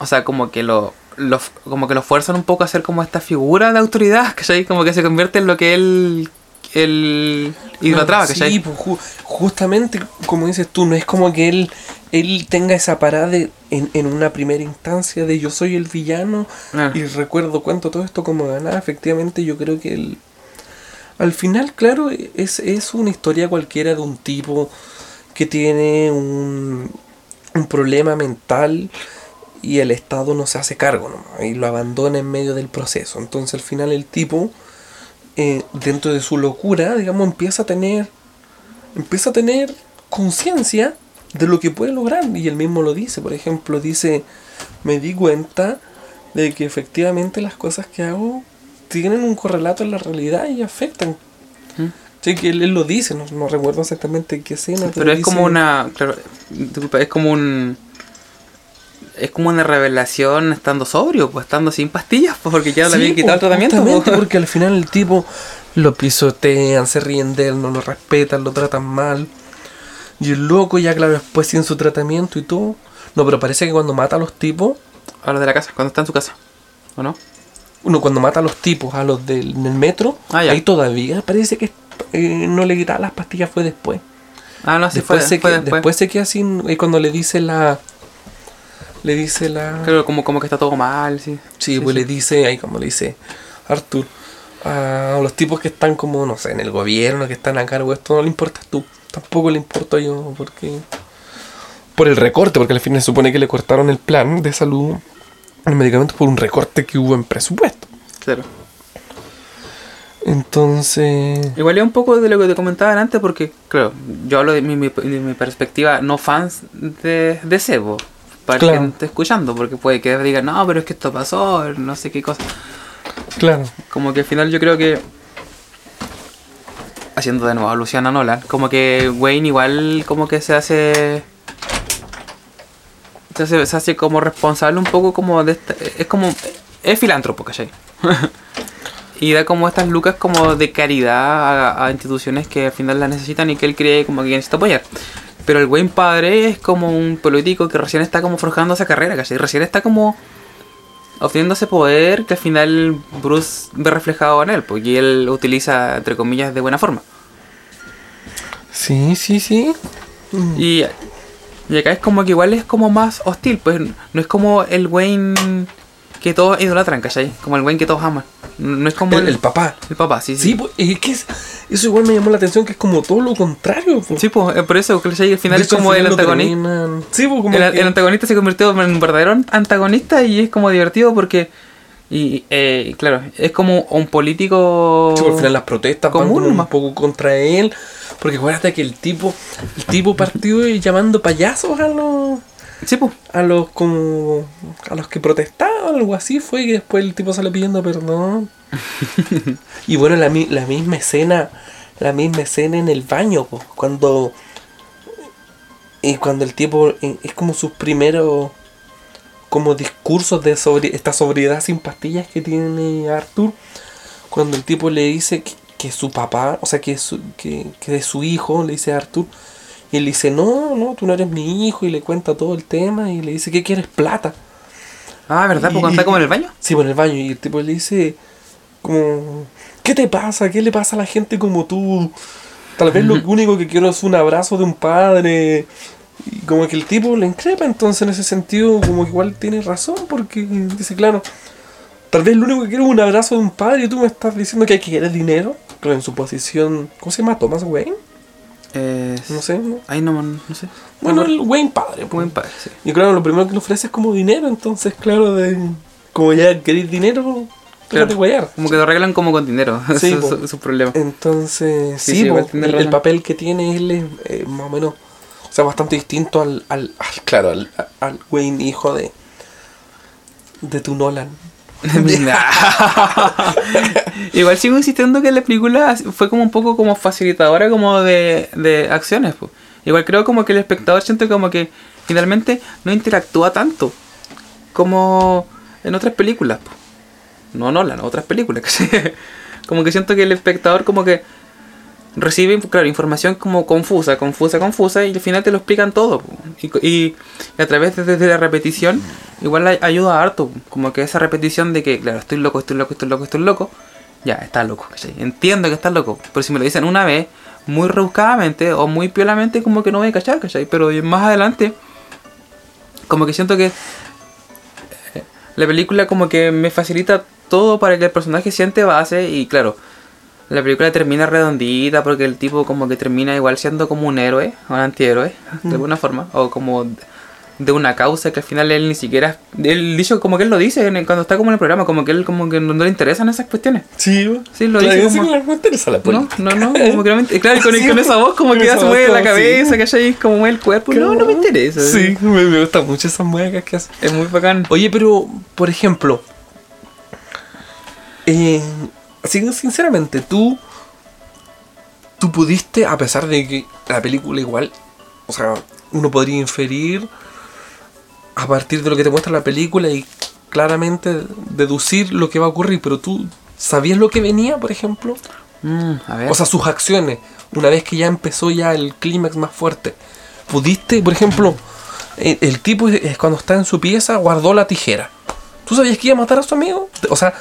o sea, como que lo, lo- como que lo fuerzan un poco a ser como esta figura de autoridad, (laughs) ¿cachai? Como que se convierte en lo que él, él idolatraba, ¿cachai? Sí, pues, ju- justamente como dices tú, no es como que él, él tenga esa parada de- en, en una primera instancia de yo soy el villano Ah. y recuerdo cuánto todo esto como ganaba. Efectivamente, yo creo que él, al final, claro, es, es una historia cualquiera de un tipo que tiene un, un problema mental y el Estado no se hace cargo nomás, y lo abandona en medio del proceso. Entonces al final el tipo, eh, dentro de su locura, digamos, empieza a tener, empieza a tener conciencia de lo que puede lograr. Y él mismo lo dice, por ejemplo, dice, me di cuenta de que efectivamente las cosas que hago tienen un correlato en la realidad y afectan. ¿Mm? Sí, que él, él lo dice, no, no recuerdo exactamente qué escena. Pero es dice- como una, claro, disculpa, es como un, es como una revelación estando sobrio, pues estando sin pastillas, pues porque ya le habían quitado el po, tratamiento. justamente, pues. porque al final el tipo lo pisotean, se ríen de él, no lo respetan, lo tratan mal. Y el loco ya, claro, después sin su tratamiento y todo. No, pero parece que cuando mata a los tipos, A los de la casa, cuando está en su casa, ¿o no? uno cuando mata a los tipos, a los del, metro, Ah, ahí todavía parece que eh, no le quitaba las pastillas, fue después. Ah, no, sí después, fue, se fue que- después. después se queda así, eh, cuando le dice la... Le dice la... Claro, como, como que está todo mal, sí. Sí, pues le dice, ahí como le dice Arthur, a los tipos que están como, no sé, en el gobierno, que están a cargo de esto, no le importas tú. Tampoco le importo yo, porque... Por el recorte, porque al fin se supone que le cortaron el plan de salud, el medicamento, por un recorte que hubo en presupuesto. Claro. Entonces... Igual es un poco de lo que te comentaban antes, porque, claro, yo hablo de mi, mi- de mi perspectiva no fans de, de Sebo. Para Claro. que esté escuchando, porque puede que digan, no, pero es que esto pasó, no sé qué cosa. Claro. Como que al final yo creo que. Haciendo de nuevo a Nolan, como que Wayne igual como que se hace. Se hace, se hace como responsable un poco como de esta. Es como. Es filántropo, ¿cachai? (laughs) y da como estas lucas como de caridad a, a instituciones que al final las necesitan y que él cree como que necesita apoyar. Pero el Wayne padre es como un político que recién está como forjando esa carrera, ¿cachai? Recién está como obteniendo ese poder que al final Bruce ve reflejado en él, porque él utiliza, entre comillas, de buena forma. Sí, sí, sí. Mm. Y, y acá es como que igual es como más hostil, pues no es como el Wayne que todos idolatran, ¿cachai? Como el Wayne que todos aman. No es como El, el papá. el papá, sí, Sí, sí. pues, es que es- eso igual me llamó la atención, que es como todo lo contrario. pues. Sí, pues eh, por eso, ¿cachai? Al final es como el final antagonista. Sí, pues como El, que- el antagonista se convirtió en un verdadero antagonista y es como divertido porque. Y eh, claro, es como un político. Sí, por al final las protestas van común un nomás. poco contra él. Porque acuérdate que el tipo, el tipo partió llamando payasos a los, Sí, pues. a los como a los que protestaban. algo así fue que después el tipo sale pidiendo perdón. (laughs) y bueno, la, mi- la misma escena, la misma escena en el baño, po, cuando y cuando el tipo eh, es como sus primeros como discursos de sobre esta sobriedad sin pastillas que tiene Arthur cuando el tipo le dice que, que su papá, o sea, que, su, que, que de su hijo, le dice a Arthur, y él dice, no, no, tú no eres mi hijo, y le cuenta todo el tema, y le dice, ¿qué quieres? Plata. Ah, ¿verdad? Porque está como en el baño. Sí, por el baño, y el tipo le dice, como, ¿qué te pasa? ¿Qué le pasa a la gente como tú? Tal vez lo único que quiero es un abrazo de un padre. Y como que el tipo le increpa, entonces en ese sentido, como que igual tiene razón, porque dice, claro, tal vez lo único que quiero es un abrazo de un padre y tú me estás diciendo que hay que querer dinero. Pero en su posición, ¿cómo se llama? Thomas Wayne, Eh, no sé. ¿no? Ahí no, no sé. Bueno, el Wayne padre. Buen padre, sí. Y claro, lo primero que le ofrece es como dinero, entonces, claro, de como ya queréis dinero, Claro. guayar. Como que lo arreglan como con dinero. (laughs) Sí, es su- su problema. Entonces, Sí, sí, po, el, papel que tiene él es eh, más o menos, o sea, bastante distinto al, al, al- claro, al, al Wayne hijo de, de tu Nolan. (laughs) Igual sigo insistiendo que la película fue como un poco como facilitadora como de, de acciones. po. Igual creo como que el espectador siente como que finalmente no interactúa tanto como en otras películas. po. No Nolan, otras películas. (laughs) como que siento que el espectador como que recibe claro, información como confusa, confusa, confusa y al final te lo explican todo. Y, a través de, la repetición igual ay- ayuda harto. Como que esa repetición de que, claro, estoy loco, estoy loco, estoy loco, estoy loco. Ya, está loco, ¿cachai? Entiendo que estás loco. Pero si me lo dicen una vez, muy rebuscadamente o muy piolamente, como que no voy a cachar, ¿cachai? Pero más adelante, como que siento que eh, la película como que me facilita todo para que el personaje siente base y claro, la película termina redondita porque el tipo como que termina igual siendo como un héroe, un antihéroe, de alguna forma, o como de una causa que al final él ni siquiera, él dicho como que él lo dice cuando está como en el programa, como que él como que no, no le interesan esas cuestiones. Sí, Sí, lo claro, dice sí, como- no me interesa la No, política. no, no, como que no Claro, con, Sí, con esa voz como que ya se mueve la cabeza, sí. que ahí como mueve el cuerpo. No, no me interesa. Sí, me, me gustan mucho esas muecas que hace. Es muy bacán. Oye, pero, por ejemplo, eh, así que sinceramente, tú, tú pudiste, a pesar de que la película igual, o sea, uno podría inferir a partir de lo que te muestra la película y claramente deducir lo que va a ocurrir, pero tú sabías lo que venía, por ejemplo, Mm, a ver. o sea, sus acciones, una vez que ya empezó ya el clímax más fuerte. ¿Pudiste, por ejemplo, el, el tipo es cuando está en su pieza guardó la tijera? ¿Tú sabías que iba a matar a su amigo? O sea,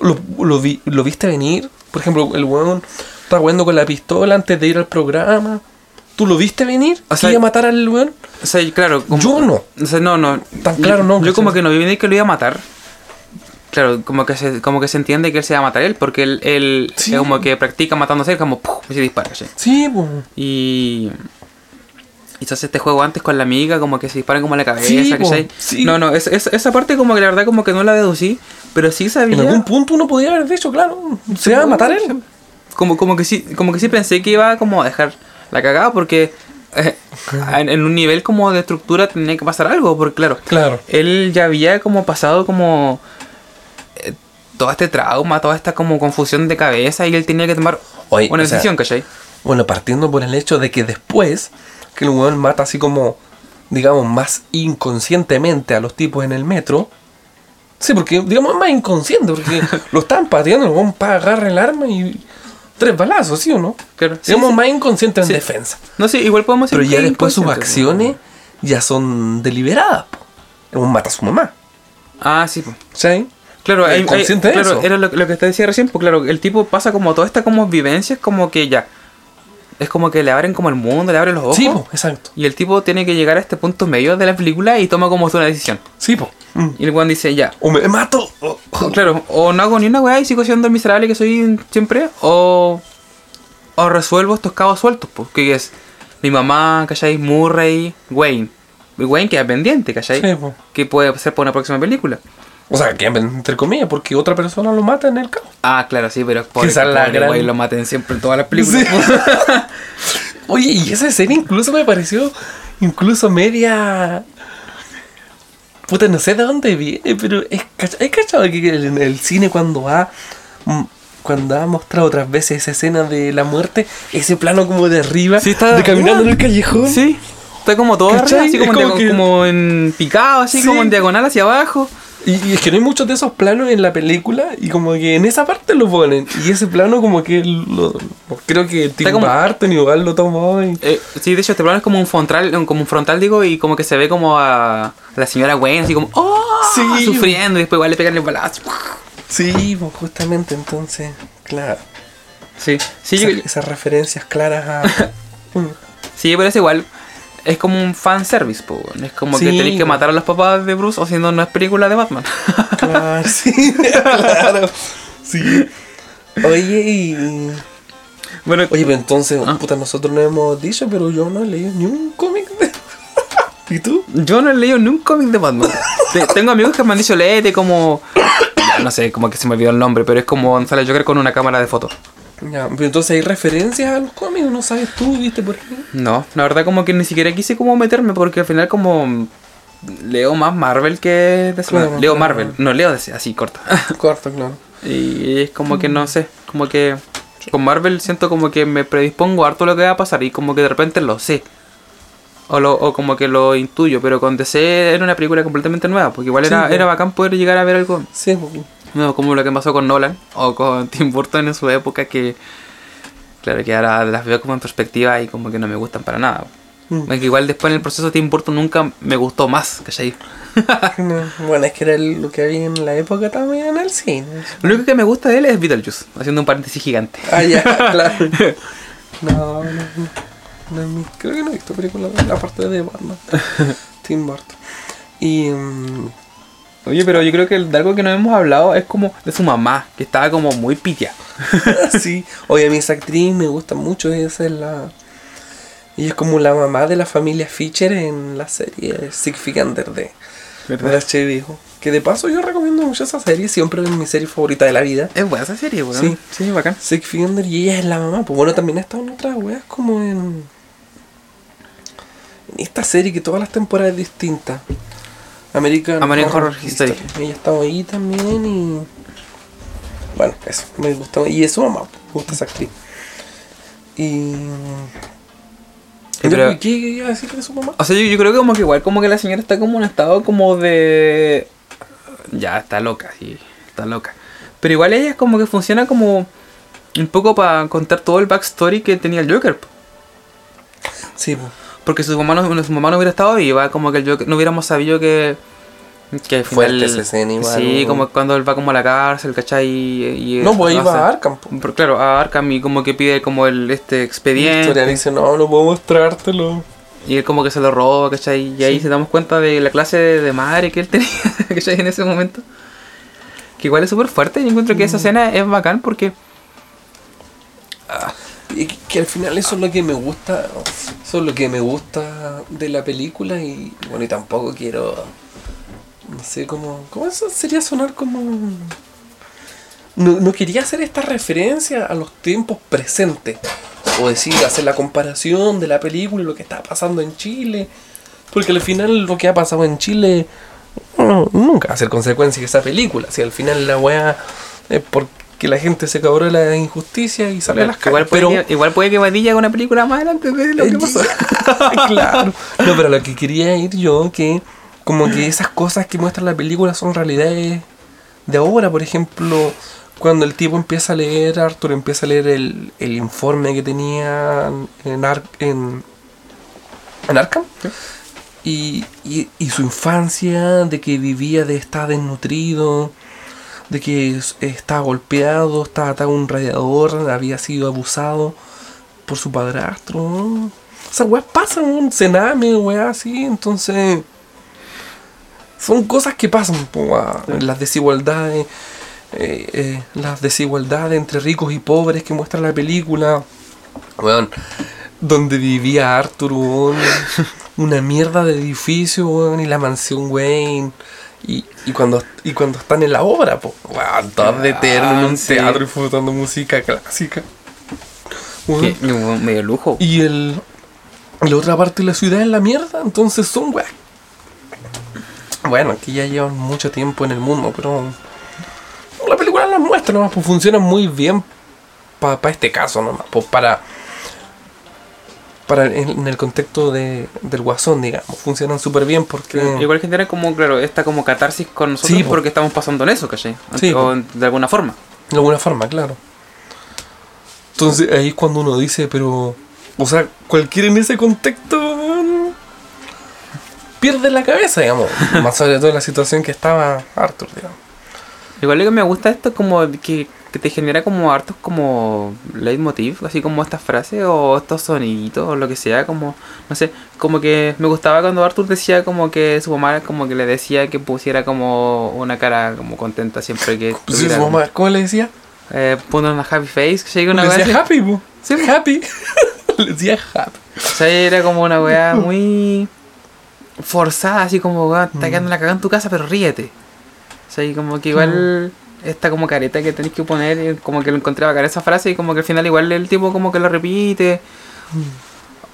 ¿lo, lo, vi- lo viste venir? Por ejemplo, el weón está jugando con la pistola antes de ir al programa. ¿Tú lo viste venir? O ¿Que sea, iba a matar al weón? o sea, claro. como- Yo no. O sea, no, no. Tan claro yo, no, Yo como que no vi venir que lo iba a matar. Claro, como que se, como que se entiende que él se va a matar él, porque él, él Sí. es como que practica matándose, como ¡puf! y se dispara, ¿cachai? Sí, pues. Y. Se hace este juego antes con la amiga, como que se disparan como a la cabeza, Sí, ¿cachai? sí. No, no, es- es- esa parte como que la verdad como que no la deducí, pero sí sabía. En algún punto uno podría haber dicho, claro, se va a matar él. Como, como que sí, como que sí pensé que iba como a dejar la cagada porque eh, en, en un nivel como de estructura tenía que pasar algo, porque claro, Claro. él ya había como pasado como eh, todo este trauma, toda esta como confusión de cabeza y él tenía que tomar Oye, una o sea, decisión, ¿cachai? Bueno, partiendo por el hecho de que después que el weón mata así como, digamos, más inconscientemente a los tipos en el metro. Sí, porque, digamos, es más inconsciente, porque (laughs) lo están pateando, el weón para agarrar el arma y tres balazos, ¿sí o no? Claro. Sí, digamos, sí. más inconsciente en Sí. defensa. No sé, igual podemos decir Pero ya después sus acciones ya son deliberadas. po. El weón mata a su mamá. Ah, sí, pues. ¿Sí? Claro, hay- claro, era lo, lo que te decía recién, pues claro, el tipo pasa como toda esta como vivencias, como que ya. Es como que le abren como el mundo, le abren los ojos. Sí, po, exacto. Y el tipo tiene que llegar a este punto medio de la película y toma como una decisión. Sí, po. Mm. Y el weón dice, ya. O me mato. o- Claro, o no hago ni una weá y sigo siendo el miserable que soy siempre, o, o resuelvo estos cabos sueltos, pues, que es mi mamá, ¿cachai? Murray, Wayne. Y Wayne queda pendiente, ¿cachai? Sí, po. Que puede ser para una próxima película. O sea, que entre comillas, porque otra persona lo mata en el carro. Ah, claro, sí, pero por Esa es la gran- Wayne lo maten siempre en todas las películas. Sí. (laughs) Oye, y esa escena incluso me pareció incluso media Puta, no sé de dónde viene, pero es cacha- ¿Has cachado que en el cine cuando ha. mm, Cuando ha mostrado otras veces esa escena de la muerte, ese plano como de arriba, Sí, está- de caminando en el callejón. Sí. Está como todo arriba, así como, Es en, como diago- que- como en picado, así Sí. como en diagonal hacia abajo. Y, y es que no hay muchos de esos planos en la película y como que en esa parte lo ponen. Y ese plano como que lo, creo que Tim como- Burton igual lo tomó y... Eh, sí, de hecho, este plano es como un frontal, como un frontal, digo, y como que se ve como a la señora Gwen, así como, ¡oh! Sí. Sufriendo, y después igual le pegan el balazo. Sí, pues justamente entonces, claro. Sí, sí, yo- Esas, referencias claras a... (laughs) Sí, pero es igual. Es como un fanservice, po. Es como que tenéis que matar a los papás de Bruce o si no, no es película de Batman. (laughs) Claro, sí, (laughs) claro. Sí. Oye, y... bueno, Oye, pero entonces, Ah. puta, nosotros no hemos dicho, pero yo no he leído ni un cómic de... (laughs) ¿Y tú? yo no he leído ni un cómic de Batman. Te- Tengo amigos que me han dicho, léete como. (coughs) ya, no sé, como que se me olvidó el nombre, pero es como sale Joker con una cámara de fotos. Ya, pero entonces hay referencias a los cómics, ¿no sabes tú? ¿Viste por ahí? No, la verdad como que ni siquiera quise como meterme porque al final como leo más Marvel que DC. Claro, leo claro. Marvel, no leo DC, así corta. (laughs) Corto, claro. y es como que no sé, como que con Marvel siento como que me predispongo harto a lo que va a pasar y como que de repente lo sé. O, lo, o como que lo intuyo, pero con DC era una película completamente nueva, porque igual Sí, era, pues. era bacán poder llegar a ver algo Sí, pues, nuevo, como lo que pasó con Nolan o con (laughs) Tim Burton en su época, que claro que ahora las veo como en perspectiva y como que no me gustan para nada. Mm. Igual después en el proceso Tim Burton nunca me gustó más, ¿cachai? (laughs) No, Bueno, es que era lo que había en la época también en el cine. Lo único que me gusta de él es Beetlejuice, haciendo un paréntesis gigante. Ah, ya, (laughs) claro. No, no, no. no creo que no he visto películas de la parte de Batman. Tim Burton. Y. mm, Oye, pero yo creo que el- de algo que no hemos hablado es como de su mamá, que estaba como muy pitia. (laughs) sí. Oye, a mí esa actriz me gusta mucho. Esa es la. Ella es como la mamá de la familia Fisher en la serie Under de, de HBO. Que de paso yo recomiendo mucho esa serie. Siempre es mi serie favorita de la vida. Es buena esa serie, weón. Sí. sí, bacán. Six Feet Under y ella es la mamá. Pues bueno, también ha estado en otras weas como en. En esta serie que todas las temporadas es distinta. American, American Horror History. Ella estaba ahí también y. Bueno, eso, me gusta. Y es su mamá, me gusta esa actriz. Y. Pero- ¿Qué, ¿Qué iba a decir de su mamá? O sea, yo, yo creo que como que igual como que la señora está como en un estado como de... Ya, está loca, sí, está loca. Pero igual ella es como que funciona como un poco para contar todo el backstory que tenía el Joker. Sí, pues. Porque si su mamá no, su mamá no hubiera estado viva, como que Joker, no hubiéramos sabido que... Que al Fuerte esa escena igual, Sí, como cuando él va como a la cárcel, ¿cachai? Y, y- No, pues iba a Arkham. pero claro, a Arkham y como que pide como el este La expediente. historia dice, no, no puedo mostrártelo. Y él como que se lo roba, ¿cachai? Y ahí Sí. se damos cuenta de la clase de, madre que él (laughs) tenía, ¿cachai? En ese momento. Que igual es súper fuerte. Y encuentro que Mm. esa escena es bacán porque... Y que, al final eso es lo que me gusta, eso es lo que me gusta de la película y bueno, y tampoco quiero, no sé, cómo, cómo eso sería sonar como... No, no quería hacer esta referencia a los tiempos presentes, o decir, hacer la comparación de la película y lo que está pasando en Chile, porque al final lo que ha pasado en Chile no, nunca va a ser consecuencia de esa película, si al final la weá es porque la gente se cabró de la injusticia y sale a las igual, calles, puede pero... que, igual puede que Badilla haga una película más adelante de lo que pasó. (laughs) claro. (laughs) No, pero lo que quería ir yo, que como que esas cosas que muestra la película son realidades de ahora. Por ejemplo, cuando el tipo empieza a leer, Arthur empieza a leer el, el informe que tenía en, Ar- en, en Arkham. Y, y, y su infancia, de que vivía de estar desnutrido, de que es- estaba golpeado, estaba atado a un radiador, había sido abusado por su padrastro. ¿no? Esas weas pasan, un cename, weas así, entonces. Son cosas que pasan, las desigualdades, eh, eh, las desigualdades entre ricos y pobres que muestra la película. Weón, donde vivía Arthur, weón, (laughs) una mierda de edificio, weón, y la mansión Wayne. Y, y cuando y cuando están en la obra, po, weón, todos de eterno en un sí. teatro disfrutando música clásica. Un medio lujo. Y el, la otra parte de la ciudad es la mierda, entonces son weas. Bueno, aquí ya llevan mucho tiempo en el mundo, pero la película las muestra nomás, pues funciona muy bien para este caso nomás, pues para para en, en el contexto de, del guasón, digamos, funcionan súper bien porque Igual genera como, claro, esta como catarsis con nosotros Sí, po. porque estamos pasando en eso, ¿cachai? Sí, o de alguna forma. de alguna forma, claro. Entonces ahí es cuando uno dice, pero o sea, cualquiera en ese contexto pierde la cabeza, digamos, (laughs) más sobre todo en la situación que estaba Arthur, digamos. Igual lo que me gusta esto como que, que te genera como hartos como leitmotiv, así como estas frases o estos soniditos o lo que sea, como, no sé, como que me gustaba cuando Arthur decía como que su mamá como que le decía que pusiera como una cara como contenta siempre que sí, tuviera su mamá, ¿cómo le decía? eh, pone una happy face, que una le decía happy, po. Sí, happy. (laughs) le decía happy. O sea, era como una weá (laughs) muy forzada, así como, está quedando la cagada en tu casa, pero ríete. O sea, y como que igual esta como careta que tenés que poner, y como que lo encontré bacán esa frase y como que al final igual el tipo como que lo repite.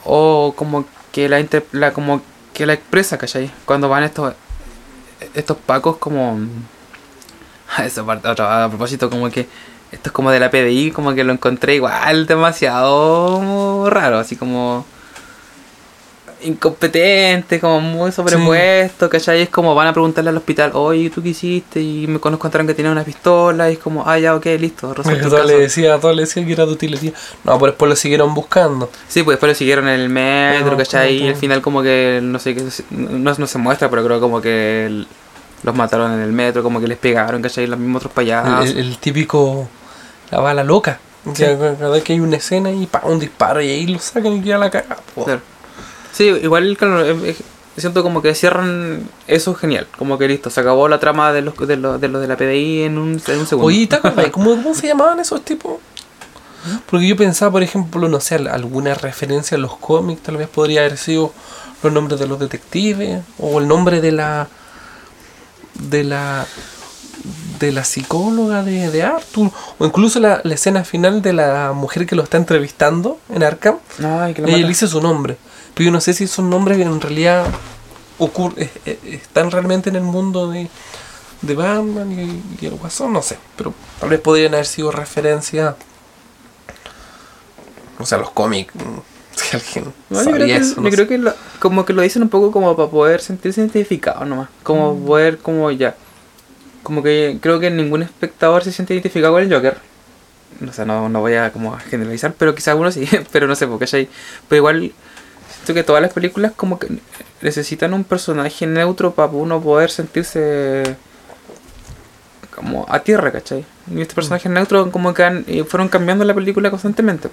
O como que la, inter- la como que la expresa, ¿cachai? Cuando van estos estos pacos como a (laughs) esa parte a propósito como que esto es como de la PDI como que lo encontré igual demasiado raro así como incompetente como muy sobrepuesto ¿cachai? es como van a preguntarle al hospital oye ¿tú qué hiciste? y me contaron que tenía una pistola y es como ah ya ok listo resuelto el Todo le decía, todo le decía que era de utilería. No, pero después lo siguieron buscando. Sí, pues después lo siguieron en el metro, Ah, ¿cachai? Y al final como que, no sé, qué no, no se muestra, pero creo como que el- los mataron en el metro, como que les pegaron, ¿cachai? Los mismos otros payasos. el, el típico, la bala loca. Que cada vez que hay una escena y pa, un disparo y ahí lo sacan y queda la caga. po. Claro. Sí, igual claro, eh, eh, siento como que cierran eso genial, como que listo, se acabó la trama de los de los de, los de la PDI en un, en un segundo. Oye, ¿te? (laughs) ¿Cómo, ¿Cómo se llamaban esos tipos? Porque yo pensaba, por ejemplo, no sé, alguna referencia a los cómics, tal vez podría haber sido los nombres de los detectives o el nombre de la de la de la psicóloga de, de Arthur o incluso la, la escena final de la mujer que lo está entrevistando en Arkham Ay, que ella mata. le dice su nombre pero yo no sé si son nombres que en realidad ocurre, eh, eh, están realmente en el mundo de, de Batman y, y el Guasón, no sé, pero tal vez podrían haber sido referencia o sea, los cómics, mm, (laughs) si alguien No, yo sabía creo que, eso, no yo sé. creo que lo- como que lo dicen un poco como para poder sentirse identificado nomás. Como Mm. poder, como ya. Como que creo que ningún espectador se siente identificado con el Joker. O sea, no, no voy a como a generalizar, pero quizá algunos sí, (laughs) pero no sé, porque hay. Pero igual, siento que todas las películas como que necesitan un personaje neutro para uno poder sentirse como a tierra, ¿cachai? Y este personaje neutro como que han- eh, fueron cambiando la película constantemente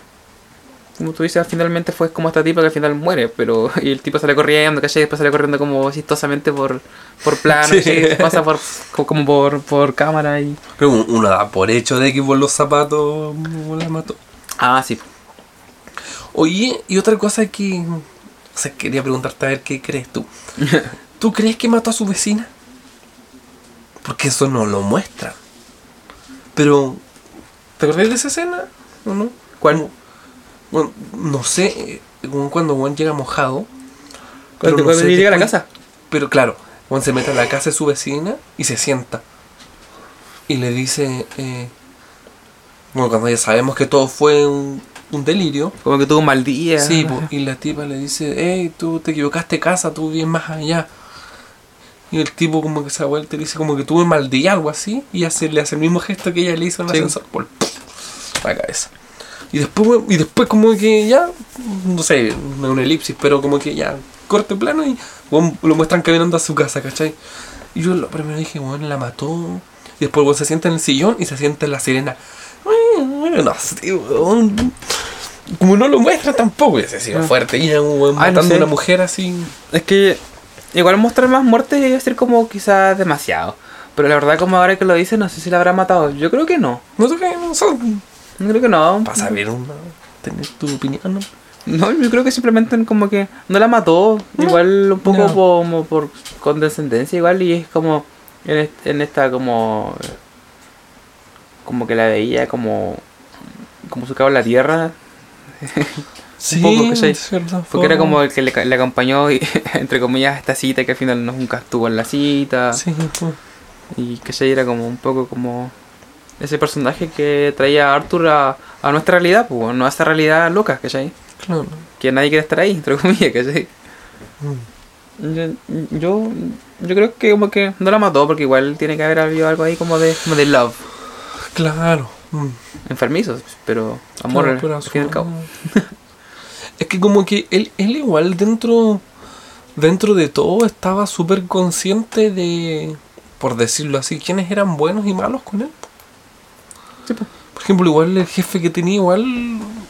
como tú dices, finalmente fue como esta tipa que al final muere, pero (laughs) y el tipo sale corriendo, ¿cachai? Y después sale corriendo como chistosamente por, por plano, Sí. (laughs) pasa por, co- como por, por cámara y... Pero un- uno da por hecho de que por los zapatos mm, la mató. Ah, sí. Oye, y otra cosa que quería preguntarte a ver qué crees tú. (laughs) ¿Tú crees que mató a su vecina? Porque eso no lo muestra. Pero, ¿te acordás de esa escena? ¿O no? ¿Cuál? Bueno, no sé, cuando Juan llega mojado. Cuando, no cuando sé, llega a la casa. Pero claro, Juan se mete a la casa de su vecina y se sienta. Y le dice, eh, bueno, cuando ya sabemos que todo fue un, un delirio. Como que tuvo un mal día. Sí, po, y la tipa le dice, hey, tú te equivocaste casa, tú vienes más allá. Y el tipo como que se da vuelta y dice como que tuve mal día, algo así. Y hace, le hace el mismo gesto que ella le hizo en el Sí. ascensor. Por la cabeza. Y después, y después como que ya, no sé, no es una elipsis, pero como que ya, corte plano y lo muestran caminando a su casa, ¿cachai? Y yo lo primero dije, bueno, la mató. Y después se sienta en el sillón y se sienta en la sirena. No sé, weón. Como no lo muestra tampoco, ese sí, Ah. fuerte. Y ya, weón, Ay, no matando sé. a una mujer así. Es que igual mostrar más muertes a ser como quizás demasiado. Pero la verdad como ahora que lo dice, no sé si la habrá matado. Yo creo que no. No sé qué, no. Yo creo que no. Para saber una, tener tu opinión, ¿no? No, yo creo que simplemente como que no la mató, igual un poco No. como por condescendencia igual y es como en, est- en esta como como que la veía como como en la tierra (laughs) Sí, poco, cierta Porque era como el que le, le acompañó, y, (laughs) entre comillas, a esta cita que al final no- nunca estuvo en la cita. Sí. Y que era como un poco como ese personaje que traía a Arthur a, a nuestra realidad, pues, no a esa realidad loca, ¿cachai? claro. Que nadie quiere estar ahí, entre comillas, ¿cachai? Mm. Yo, yo, yo creo que como que no la mató porque igual tiene que haber habido algo ahí como de, como de love. Claro. Mm. Enfermizos, pero amor Claro, al- pero al fin y al cabo. (laughs) Es que como que él, él igual dentro, dentro de todo estaba súper consciente de, por decirlo así, quiénes eran buenos y malos con él. Sí. Por ejemplo, igual el jefe que tenía igual,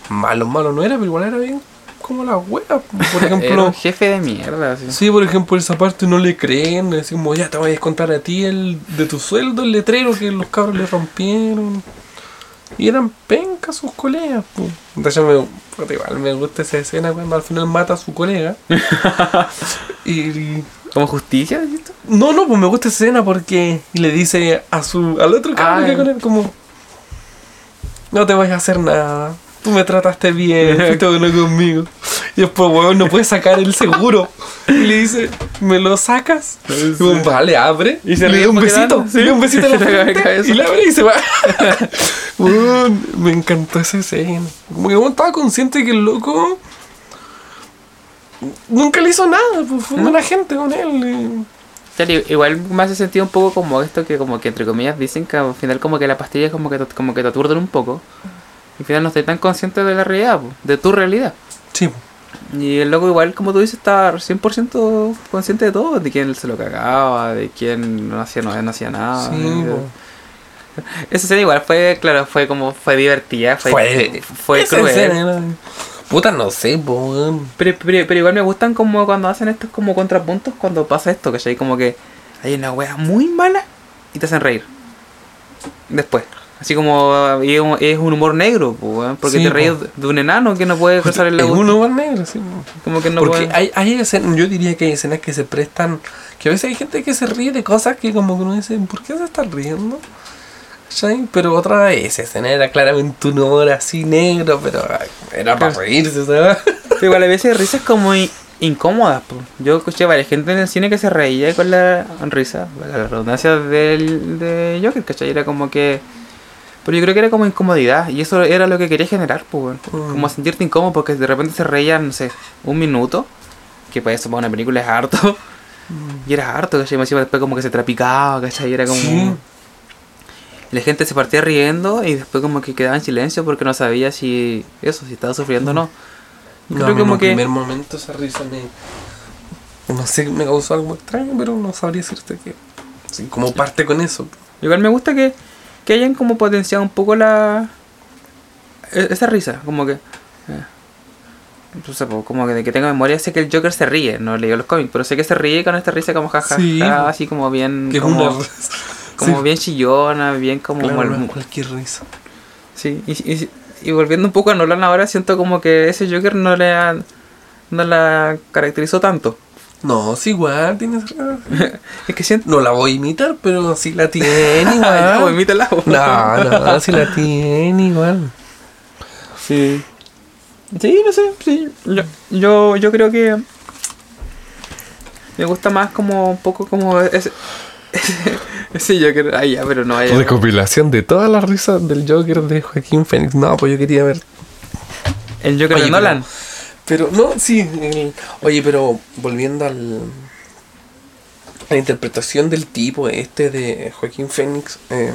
malo, malo no era, pero igual era bien como la wea. Por (laughs) Era ejemplo, un jefe de mierda, sí, por ejemplo, esa parte no le creen, le decimos, ya te voy a descontar a ti el de tu sueldo el letrero que los cabros le rompieron. Y eran pencas sus colegas. po. Entonces me, puta, igual me gusta esa escena cuando al final mata a su colega. (laughs) y, ¿Como justicia? ¿viste? no, no, pues me gusta esa escena porque le dice a su al otro cabro Ah, que con él como no te vayas a hacer nada. Tú me trataste bien, fuiste bueno conmigo. Y después, weón, no puedes sacar el seguro. Y le dice, ¿me lo sacas? Y weón, vale, abre. Y se le da un besito. sí. (laughs) Le da un besito en la frente. cabeza. Y le abre y se va. (laughs) Weón, me encantó esa escena. Como que weón estaba consciente que el loco nunca le hizo nada. Pues fue buena gente con él. y- igual me hace sentido un poco como esto que como que entre comillas dicen que al final como que la pastilla como que te, como que te aturden un poco. Y al final no estoy tan consciente de la realidad, po, de tu realidad. Sí, Y el loco igual, como tú dices, está 100% consciente de todo, de quién se lo cagaba, de quién no hacía, no, no hacía nada. sí. (laughs) Esa escena igual fue, claro, fue como, fue divertida, fue, Fue, fue esa cruel. escena Puta, no sé, po. Pero, pero, pero igual me gustan como cuando hacen estos como contrapuntos cuando pasa esto, ¿cachai? Como que hay una wea muy mala y te hacen reír. Después. Así como y es un- es un humor negro, pues, porque Sí, te reíes po. de un enano que no puede cruzar el Es lago. uno más negro, sí. po. Como que no Porque puede. hay, hay escenas, yo diría que hay escenas que se prestan, que a veces hay gente que se ríe de cosas que como que uno dice, ¿por qué se está riendo? ¿Cachai? Pero otra vez, esa escena era claramente un humor así negro, pero ay, era para Claro. reírse, ¿sabes? (laughs) Igual a veces risas como in- incómodas, pues. Yo escuché a varias gente en el cine que se reía con la risa, la redundancia del, de Joker, ¿cachai? Era como que. Pero yo creo que era como incomodidad, y eso era lo que quería generar, pues. Mm. Como sentirte incómodo porque de repente se reían, no sé, un minuto, que para eso para una película es harto, y era harto, ¿cachai? Y encima después como que se trapicaba, ¿cachai? Y era como. Sí. Y la gente se partía riendo y después como que quedaba en silencio porque no sabía si eso, si estaba sufriendo o no. Y No, creo como en que. primer momento esa risa me... No sé, me causó algo extraño, pero no sabría decirte que... Sí, como parte con eso. Igual me gusta que, que hayan como potenciado un poco la. e- Esa risa, como que. eh, sé, po, como que de que tengo memoria, sé que el Joker se ríe, no leo los cómics, pero sé que se ríe con esta risa como jajaja, Sí, así como bien. Que como, una... como sí, bien chillona, bien como. claro, mal- cualquier risa. sí, y, y- y volviendo un poco a Nolan ahora, siento como que ese Joker no le ha- no la caracterizó tanto. No, sí, igual tienes... (laughs) Es que siento. No la voy a imitar, pero sí la tiene (laughs) Ah, ya, igual. pues, imítala. No, no, sí la tiene igual. Sí. Sí, no sé, sí. Yo, yo, yo creo que me gusta más como un poco como ese, (laughs) ese Joker. Ay, ya, pero no hay. Recopilación de todas las risas del Joker de Joaquín Phoenix. No, pues yo quería ver. El Joker Oye, de Nolan. Pero, no, sí. el- oye, pero volviendo al. A la interpretación del tipo este de Joaquín Phoenix. eh,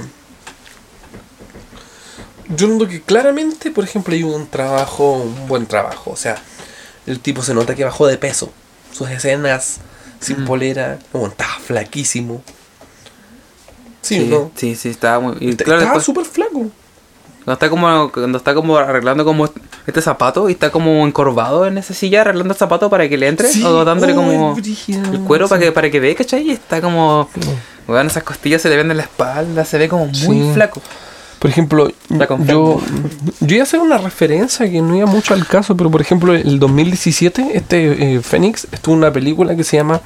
yo noto que claramente, por ejemplo, hay un trabajo, un buen trabajo. O sea, el tipo se nota que bajó de peso. Sus escenas sin Mm. polera, como estaba flaquísimo. Sí, Sí, ¿no? sí, sí, estaba muy. Y claro, estaba después, súper flaco. Cuando está como cuando está como arreglando como este zapato y está como encorvado en esa silla arreglando el zapato para que le entre Sí, o dándole oh, como el cuero para que para que dé, ¿cachai? Y está como bueno, esas costillas se le ven en la espalda, se ve como muy Sí. flaco. Por ejemplo, yo, yo iba a hacer una referencia que no iba mucho al caso, pero por ejemplo, el 2017, este eh, Phoenix estuvo en una película que se llama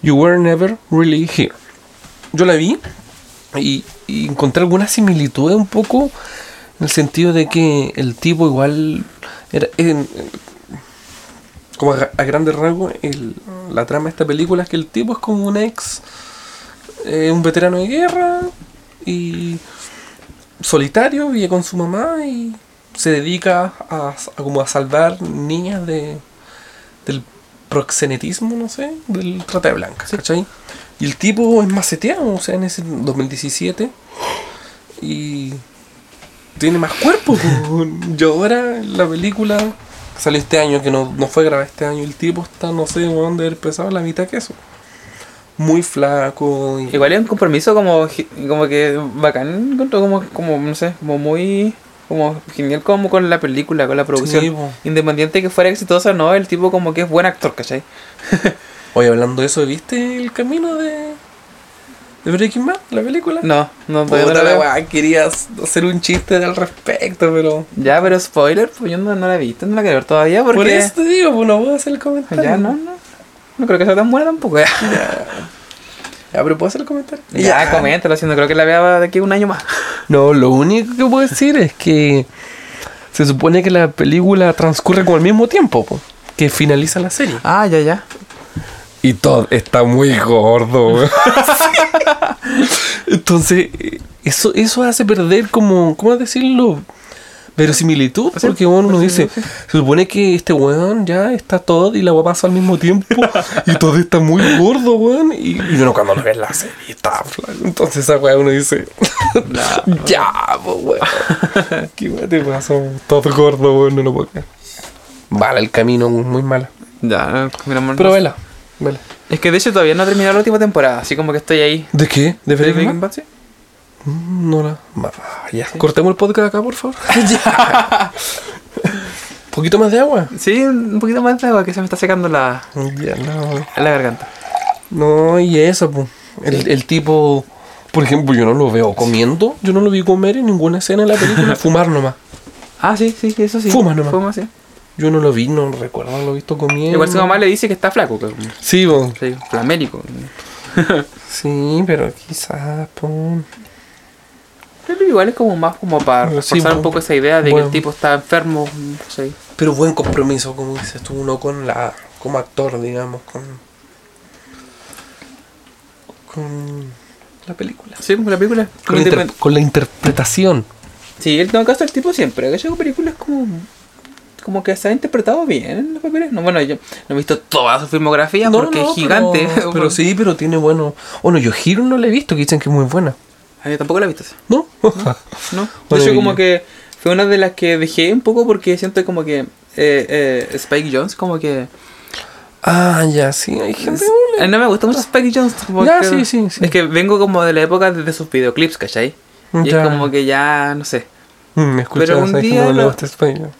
You Were Never Really Here. Yo la vi y, y encontré algunas similitudes un poco en el sentido de que el tipo igual Era, en- como a, a grandes rasgos, la trama de esta película es que el tipo es como un ex, eh, un veterano de guerra y solitario, vive con su mamá y se dedica a, a como a salvar niñas de del proxenetismo, no sé, del trata de blancas, ¿cachai? Y el tipo es maceteado, o sea, en ese 2017 y tiene más cuerpo. po. (laughs) Yo ahora la película que salió este año, que no, no fue grabada este año, el tipo está, no sé, weón, de haber pesado la mitad que eso. Muy flaco. Y, Igual es un compromiso como, como que bacán, como, como, no sé, como muy como genial como con la película, con la producción. Sí. Independiente de que fuera exitosa, no, el tipo como que es buen actor, ¿cachai? (laughs) Oye, hablando de eso, ¿viste el camino de, de Breaking Bad, la película? No, no, todavía no Puta la veo. weá, querías hacer un chiste al respecto, pero. Ya, pero spoiler, pues yo no, no la he visto, no la quiero ver todavía porque... Por eso te digo, pues no puedo hacer el comentario. Ya, no, no. No creo que sea tan buena tampoco. Ya, Ya, pero puedo hacer el comentario. ya coméntalo, si no creo que la vea de aquí a un año más. No, lo único que puedo decir es que se supone que la película transcurre con el mismo tiempo, po, que finaliza la serie. Ah, ya, ya. Y todo está muy gordo. weón. (laughs) Entonces, eso, eso hace perder como, ¿cómo decirlo? Verosimilitud, porque uno dice, se supone que este weón ya está todo y la weá pasa al mismo tiempo y todo está muy gordo, weón. Y, y uno cuando lo ve en la serie está. Entonces esa weá uno dice, (laughs) (laughs) ya, weón. ¿Qué weá te pasó? Todo gordo, weón, no lo puedo creer. Mala el camino, muy mala. Ya, Pero vela, vela. Es que de hecho todavía no he terminado la última temporada, así como que estoy ahí. ¿De qué? ¿De ¿De Breaking Bad? Sí? Mm, No la. Ya, cortemos el podcast acá, por favor. (laughs) poquito más de agua. Sí, un poquito más de agua que se me está secando la, Ya, no. la garganta. No, y eso, pues. El, el tipo, por ejemplo, yo no lo veo comiendo. Yo no lo vi comer en ninguna escena de la película. (laughs) Fumar nomás. Ah, sí, sí, eso sí. Fuma nomás. Fuma, sí. Yo no lo vi, no recuerdo haberlo visto comiendo. Igual su mamá le dice que está flaco, que- Sí, po. sí, flamélico. Sí, pero quizás, pues. Pero igual es como más como para Sí, reforzar bueno. un poco esa idea de que el tipo está enfermo. Sí. Pero buen compromiso, como dices tú, uno con la. como actor, digamos, con. con la película. Sí, porque la película. Con, la inter- con la interpretación. Sí, en todo caso el tipo siempre. Que películas como. Como que se ha interpretado bien en los papeles. No, bueno, yo no he visto toda su filmografía porque es gigante. Pero, (laughs) pero sí, pero tiene bueno. Bueno, yo Hiro no la he visto, que dicen que es muy buena. A mí tampoco la he visto. ¿No? (laughs) ¿no? De Bueno, hecho, y como yo- que fue una de las que dejé un poco porque siento como que eh, eh, Spike Jones, como que. ah, ya, sí, hay gente. No me gusta mucho Spike Jones. como Ya, que- sí, sí, sí. Es que vengo como de la época de, de sus videoclips, ¿cachai? Y Ya. es como que ya, no sé. Mm, Me escuchas, Pero un día Como lo-.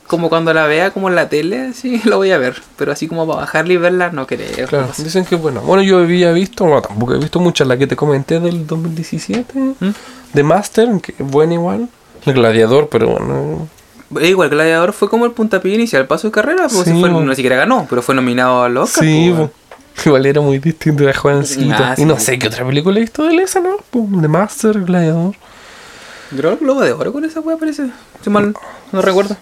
Como cuando la vea como en la tele, sí, (laughs) lo voy a ver. Pero así como para bajarla y verla, no creo. Claro, No sé. dicen que es buena. Bueno, yo había visto, bueno, tampoco he visto muchas, la que te comenté del 2017, ¿Mm? de Master, que es buena igual. El Gladiador, pero bueno. Eh, Igual Gladiador fue como el puntapié inicial para su carrera, pues Sí, fue, no siquiera ganó, pero fue nominado al Oscar. sí, pues, igual era muy distinto de jovencito. Ah, y no sé qué otra película he visto de él, esa, ¿no? De Master, Gladiador. Creo que el Globo de Oro con esa wea parece. Si mal no recuerdo.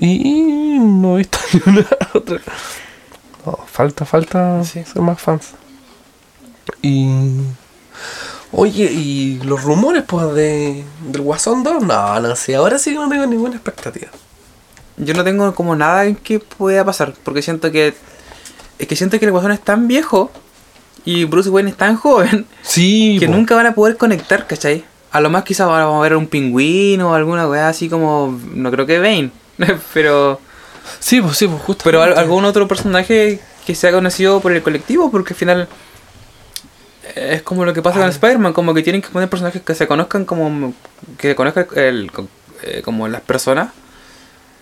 Y no he visto (laughs) ni una otra. No, falta, falta Sí. ser más fans. Y. Oye, ¿y los rumores, pues, de, del Guasón 2? No, no sé, ahora sí que no tengo ninguna expectativa. Yo no tengo como nada en que pueda pasar, porque siento que. Es que siento que el Guasón es tan viejo y Bruce Wayne es tan joven Sí, (laughs) que po. nunca van a poder conectar, ¿cachai? A lo más quizás vamos a ver un pingüino o alguna weá así como. No creo que Bane, (laughs) pero. Sí, pues, sí, pues, justo. Pero al- algún otro personaje que sea conocido por el colectivo, porque al final eh, es como lo que pasa con Spider-Man, como que tienen que poner personajes que se conozcan como que se conozcan el, eh, como las personas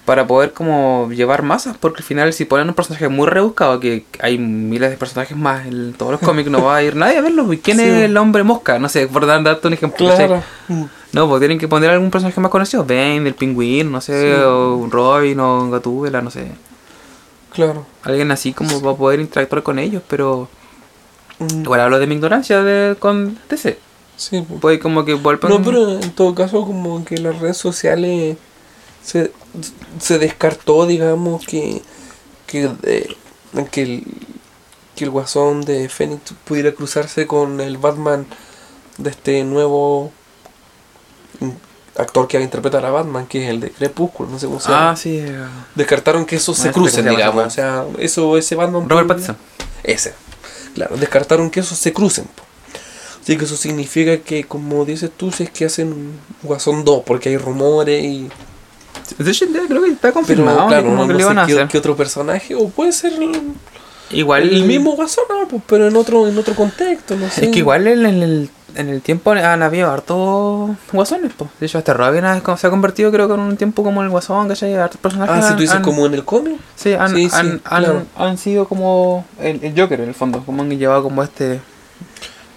para poder como llevar masas, porque al final si ponen un personaje muy rebuscado, que hay miles de personajes más en todos los cómics, no va a ir nadie a verlo. ¿Y ¿Quién Sí. es el hombre mosca? No sé, por dar- darte un ejemplo. No, pues tienen que poner algún personaje más conocido, Bane, el pingüino, no sé, Sí. o Robin o Gatúbela, no sé Claro. alguien así como va a poder interactuar con ellos, pero Mm, igual hablo de mi ignorancia de, con DC. Sí, pues. Puede como que vuelvan... No, pero en todo caso, como que las redes sociales se, se descartó, digamos, que, que, eh, que, el, que el guasón de Phoenix pudiera cruzarse con el Batman de este nuevo actor que va a interpretar a Batman, que es el de Crepúsculo, no sé cómo se llama. Ah, sí. eh, Descartaron que esos se crucen, digamos. O sea, eso, ese Batman. Robert Pattinson. Ese. Claro, descartaron que esos se crucen. Así que eso significa que, como dices tú, si es que hacen un Guasón 2, porque hay rumores y. De hecho, creo que está Pero confirmado. claro, como no, que no lo iban sé a qué, hacer. qué otro personaje, o puede ser el, Igual. el mismo Guasón, no, pues, pero en otro, en otro contexto, no sé. Es que igual en el, en el tiempo han habido hartos guasones, pues. De hecho, hasta Robin ha- se ha convertido, creo que en un tiempo como el guasón, que hay hartos personajes. Ah, si tú dices han- como en el cómic. Sí, han, Sí, sí, han, han- claro. han sido como el, el Joker en el fondo, como han llevado como este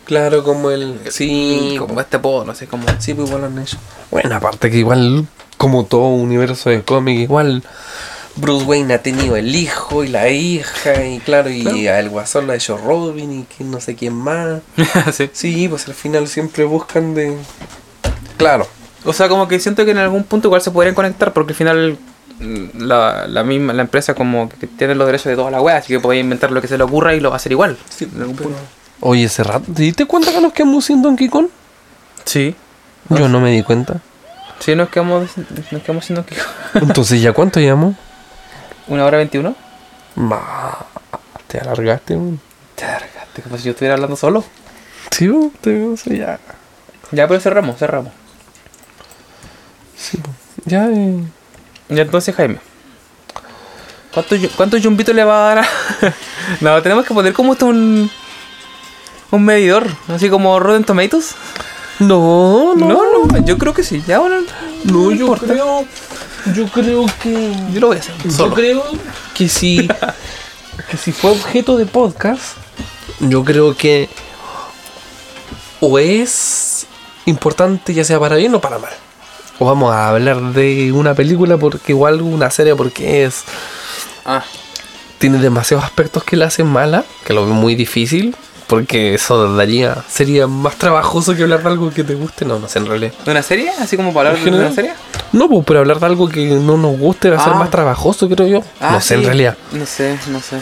Claro, como el. Sí, como este podo, no sé, como Sí, pues igual han hecho. Bueno, aparte que igual, como todo universo de cómic, igual Bruce Wayne ha tenido el hijo y la hija, y claro, y Claro. el guasón lo ha hecho Robin y que no sé quién más. (laughs) sí. Sí, pues al final siempre buscan de. Claro. O sea, como que siento que en algún punto igual se podrían conectar porque al final la, la misma la empresa como que tiene los derechos de toda la wea, así que podía inventar lo que se le ocurra y lo va a hacer igual. en algún punto. Oye, ese rato, ¿te diste cuenta que nos quedamos sin Donkey Kong? Sí. Yo no me di cuenta. Sí, nos quedamos, nos quedamos siendo que (laughs) Entonces, ¿ya cuánto llevamos? una hora veintiuno. Ma, te alargaste, weón. Te alargaste, como si yo estuviera hablando solo. Sí, weón, te o sea, ya. Ya, pero cerramos, cerramos. Sí, po. ya, eh. Y entonces, Jaime. ¿Cuántos cuánto yumbitos le va a dar a.? (laughs) no, tenemos que poner como esto un. Un medidor, así como Rotten Tomatoes. No, no, No, no, yo creo que sí. Ya, bueno. No, yo creo. Yo creo que. Yo lo voy a hacer. Yo creo que si. (laughs) que si fue objeto de podcast. Yo creo que. O es importante, ya sea para bien o para mal. O vamos a hablar de una película porque igual una serie porque es. Ah, Tiene demasiados aspectos que la hacen mala. Que lo veo muy difícil. Porque eso daría. Sería más trabajoso que hablar de algo que te guste. No, no sé en realidad. ¿de una serie? Así como para hablar de una serie. No, pues, pero hablar de algo que no nos guste va a ser Ah. más trabajoso, creo yo. Ah, no sé, en realidad. No sé, no sé.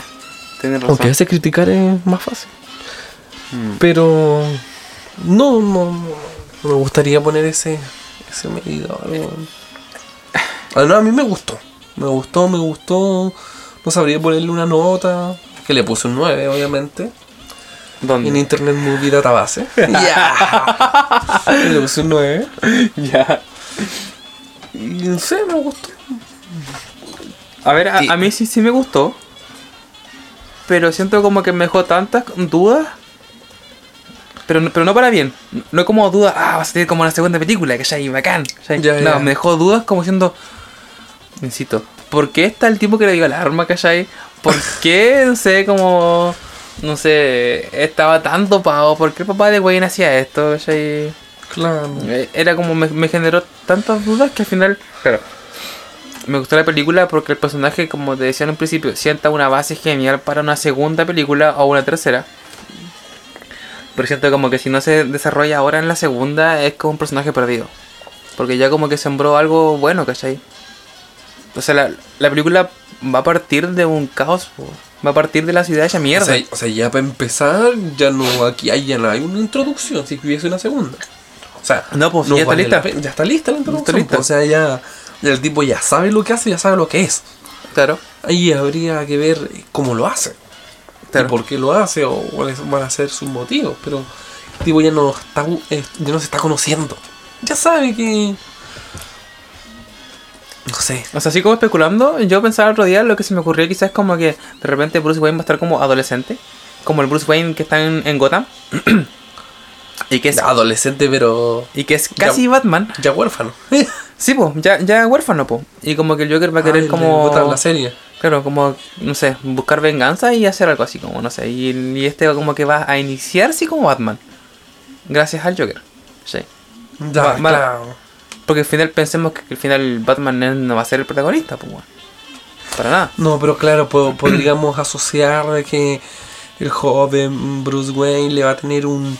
Tienes razón. Aunque a veces criticar es más fácil. Mm. Pero no, no, no, me gustaría poner ese, ese medidor. weón. Ah, no, a mí me gustó. Me gustó, me gustó. No sabría ponerle una nota. Que le puse un 9, obviamente. ¿Dónde? En Internet Movie Database. (laughs) Ya. le puse un 9. ya. Y no sé, me gustó. A ver, a, Sí. a mí sí, sí me gustó. Pero siento como que me dejó tantas dudas. Pero, no- pero no para bien. No como dudas, ah, va a salir como la segunda película, que ya hay bacán. Ya, no, ya. me dejó dudas como siendo. Insisto, ¿por qué está el tipo que le dio el arma, cachai? ¿Por (laughs) qué, no sé, como. No sé, estaba tan dopado? ¿Por qué el papá de Wayne hacía esto, cachai? Claro. Eh, Era como me, me generó tantas dudas que al final, claro, me gustó la película porque el personaje, como te decía en un principio, sienta una base genial para una segunda película o una tercera. Pero siento como que si no se desarrolla ahora en la segunda es como un personaje perdido. Porque ya como que sembró algo bueno, ¿cachai? O sea, la, la película va a partir de un caos, po. Va a partir de la ciudad hecha mierda. O sea, o sea, ya para empezar, ya no aquí hay, ya no hay una introducción, si hubiese una segunda. O sea, No, pues, ya está lista. Ya está lista la introducción. lista. pues, O sea, ya, ya el tipo ya sabe lo que hace, ya sabe lo que es. claro, Ahí habría que ver cómo lo hace. claro. Y por qué lo hace o cuáles van a ser sus motivos. Pero el tipo ya no, está, eh, ya no se está conociendo. Ya sabe que... No sé. O sea, así como especulando, yo pensaba el otro día, lo que se me ocurrió quizás es como que de repente Bruce Wayne va a estar como adolescente. Como el Bruce Wayne que está en, en Gotham. (clears throat) y que es, Adolescente, pero y que es casi Batman. ya huérfano. (laughs) Sí, pues, ya, ya huérfano, pues. Y como que el Joker va a querer Ah, como... Gotham, la serie. Claro, como, no sé, buscar venganza y hacer algo así, como, no sé. Y, y este como que va a iniciarse como Batman. Gracias al Joker. Sí. Ya, Va- va- claro. Porque al final pensemos que al final Batman no va a ser el protagonista, pues, bueno. Para nada. No, pero claro, po- (clears throat) podríamos asociar de que el joven Bruce Wayne le va a tener un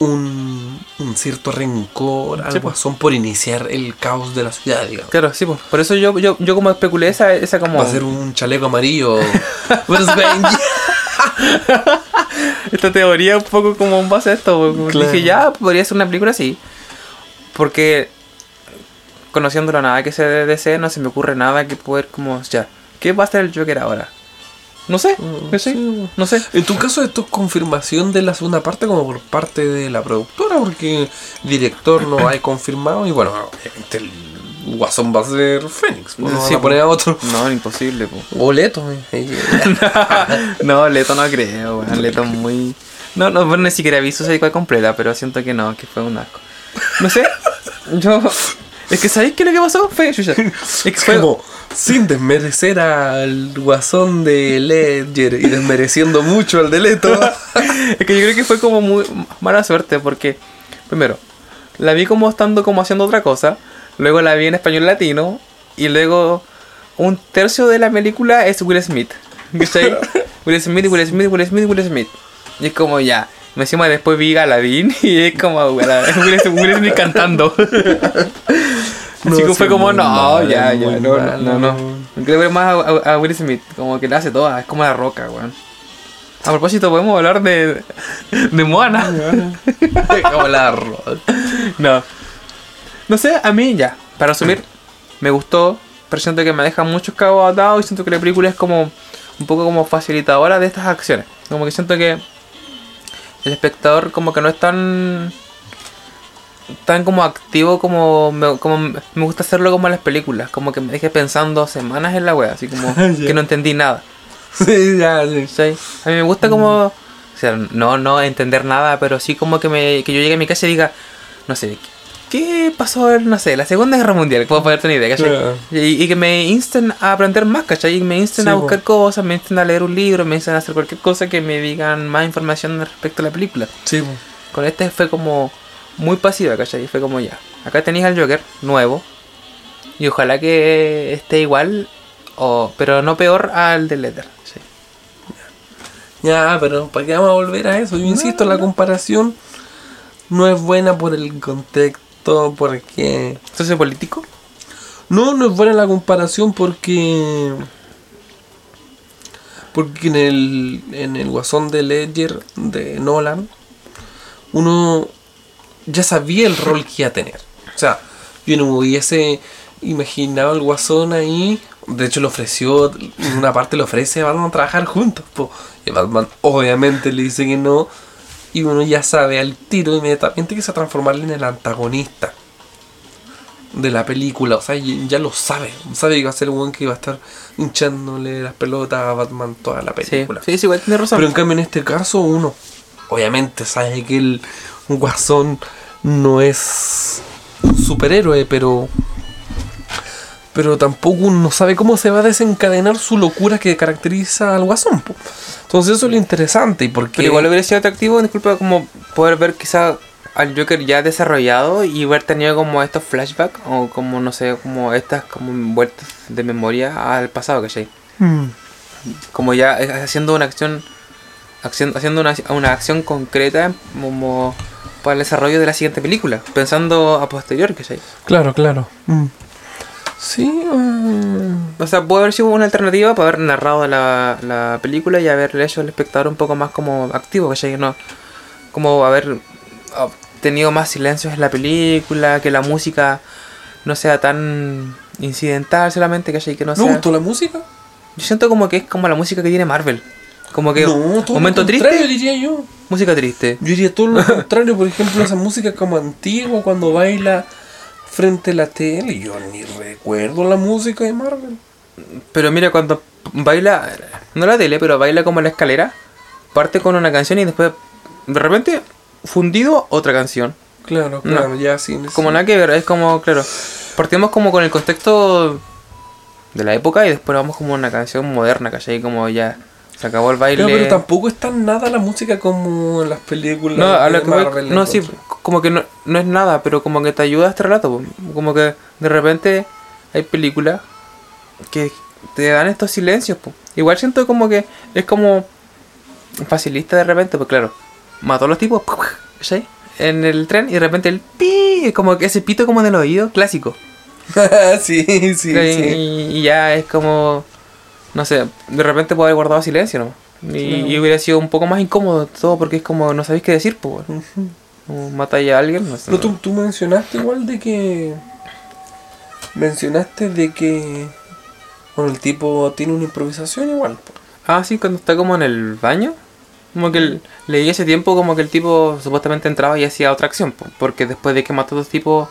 un, un cierto rencor al Sí, por iniciar el caos de la ciudad, digamos. Claro, sí, pues. Por eso yo, yo, yo como especulé esa, esa como. Va a ser un chaleco amarillo. (laughs) Bruce Wayne. Esta teoría un poco como en base a esto. Claro. Dije, ya, podría ser una película así. Porque conociéndolo nada que sea de DC, no se me ocurre nada que poder como, ya, ¿qué va a ser el Joker ahora? No sé, Mm, no sé, sí. no sé. En tu caso, esto es confirmación de la segunda parte como por parte de la productora, porque director no hay confirmado y bueno, obviamente el guasón va a ser Fénix, pues, no Sí, van a poner a pues. otro. No, imposible, po. Boleto. eh. (laughs) no, Leto no creo, weón. Leto es muy. No, no, bueno, ni siquiera vi Suicide Squad completa, pero siento que no, que fue un asco. No sé, yo. Es que ¿sabéis qué es lo que pasó? Fue. chucha, Es que Es fue. como sin desmerecer al guasón de Ledger y desmereciendo mucho al de Leto. (laughs) Es que yo creo que fue como muy mala suerte porque, primero, la vi como estando como haciendo otra cosa, luego la vi en español latino y luego un tercio de la película es Will Smith. ¿Cachai? (laughs) Will Smith, Will Smith, Will Smith, Will Smith. Y es como ya. Me encima después vi Aladdin (laughs) y es como Will Smith, cantando. (laughs) Así que fue como, no, ya, ya, no, no, no, no. Creo que más a, Will Smith, como que le hace toda, es como la roca, weón. A propósito, podemos hablar de, de Moana. (laughs) como la roca. No. No sé, a mí ya. Para resumir, me gustó. Pero siento que me deja muchos cabos atados y siento que la película es como un poco como facilitadora de estas acciones. Como que siento que el espectador como que no es tan tan como activo como me, como me gusta hacerlo como en las películas. Como que me dejé pensando semanas en la wea, así como (laughs) Ya. que no entendí nada. Sí, ya, sí. ¿cachai? A mí me gusta como. O sea, no, no entender nada, pero sí como que, me, que yo llegue a mi casa y diga, no sé, ¿qué pasó en, no sé, la Segunda Guerra Mundial? Puedo ponerte una idea, ¿cachai? Y, y que me insten a aprender más, ¿cachai? Y me insten Sí, a po. buscar cosas, me insten a leer un libro, me insten a hacer cualquier cosa que me digan más información respecto a la película. Sí, po. Con este fue como muy pasiva, ¿cachai? Fue como ya. Acá tenéis al Joker, nuevo. Y ojalá que esté igual, o, pero no peor al de Leather. ¿sí? Ya, pero ¿para qué vamos a volver a eso? Yo insisto, la comparación no es buena por el contexto, porque... ¿Socio político? No, no es buena la comparación porque... Porque en el, en el Guasón de Ledger de Nolan, uno ya sabía el rol que iba a tener. O sea, yo no hubiese imaginado el Guasón ahí. De hecho, le ofreció, en una parte le ofrece a Batman trabajar juntos. po. Y Batman obviamente le dice que no. Y uno ya sabe al tiro inmediatamente que se va a transformar en el antagonista de la película. O sea, ya lo sabe. Sabe que va a ser un weón que va a estar hinchándole las pelotas a Batman toda la Sí, película. sí, sí, igual tiene razón. Pero en cambio en este caso uno obviamente sabe que el guasón no es un superhéroe, pero pero tampoco uno sabe cómo se va a desencadenar su locura que caracteriza al guasón. po. Entonces eso es lo interesante y porque Pero igual hubiera sido atractivo, disculpa, como poder ver quizá al Joker ya desarrollado y haber tenido como estos flashbacks o como, no sé, como estas como vueltas de memoria al pasado, ¿cachai? Mm, Como ya haciendo una acción, acción haciendo una, una acción concreta como para el desarrollo de la siguiente película, pensando a posterior, ¿cachai? claro, claro. Mm. Sí, O sea, puede haber sido una alternativa para haber narrado la, la película y haberle hecho al espectador un poco más como activo, ¿cachai? No, como haber tenido más silencios en la película, que la música no sea tan incidental solamente, ¿cachai? Que no ¿Me sea... gustó la música? Yo siento como que es como la música que tiene Marvel. Como que no, todo momento lo contrario, triste, diría yo. música triste. Yo diría todo lo (laughs) contrario, por ejemplo, esa música como antigua cuando baila frente a la tele. Yo ni recuerdo la música de Marvel. Pero mira, cuando baila, no la tele, pero baila como la escalera, parte con una canción y después, de repente, fundido, otra canción. Claro, No. claro, ya sí. Como sí. nada que ver, es como, claro, partimos como con el contexto de la época y después vamos como una canción moderna, ¿cachai? Como ya se acabó el baile. Pero tampoco es tan nada la música como en las películas No, a lo que Marvel. no, sí, como que no, no es nada, pero como que te ayuda a este relato. Como que de repente hay películas que te dan estos silencios. po. Igual siento como que es como facilista de repente, pues claro, mató a los tipos, ¿sí? en el tren y de repente el pi, como que ese pito como en el oído, clásico. (laughs) sí, sí, y, sí. y ya es como, no sé, de repente puedo haber guardado silencio, ¿no? Y, Claro. y hubiera sido un poco más incómodo todo porque es como, no sabéis qué decir, pues. Como matáis a alguien, no sé. Pero tú, tú mencionaste igual de que. Mencionaste de que. Bueno, el tipo tiene una improvisación igual. po. Ah, sí, cuando está como en el baño. Como que el- leí ese tiempo como que el tipo supuestamente entraba y hacía otra acción. po, Porque después de que mató a dos tipos,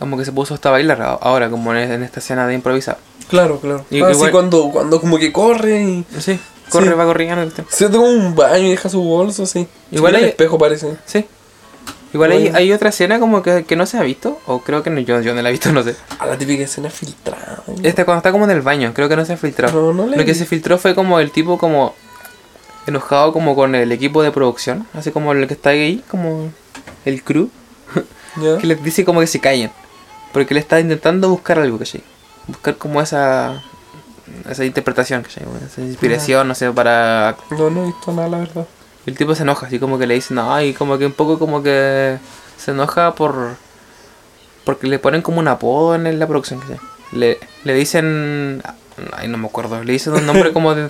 como que se puso hasta a bailar. Ahora, como en, en esta escena de improvisar. Claro, claro. Y- Ah, igual- cuando, cuando como que corre y. Sí, corre, Sí. va corriendo. el tiempo. Se toma un baño y deja su bolso, sí. Igual Mira el hay- espejo parece. Sí. Igual hay, Bueno. hay otra escena como que, que no se ha visto. O creo que no, yo, yo no la he visto, no sé. A la típica escena filtrada. ¿no? Esta cuando está como en el baño, creo que no se ha filtrado. No, no Lo que se filtró fue como el tipo como enojado como con el equipo de producción, así como el que está ahí, como el crew, ¿Ya? (laughs) que les dice como que se callen, porque le está intentando buscar algo, ¿cachai? Buscar como esa esa interpretación, ¿cachai? Esa inspiración, no sé, para... No, no he visto nada, la verdad. El tipo se enoja, así como que le dice, no, y como que un poco como que se enoja por... Porque le ponen como un apodo en la producción, ¿cachai? Le, le dicen... Ay, no me acuerdo, le dicen un nombre (laughs) como de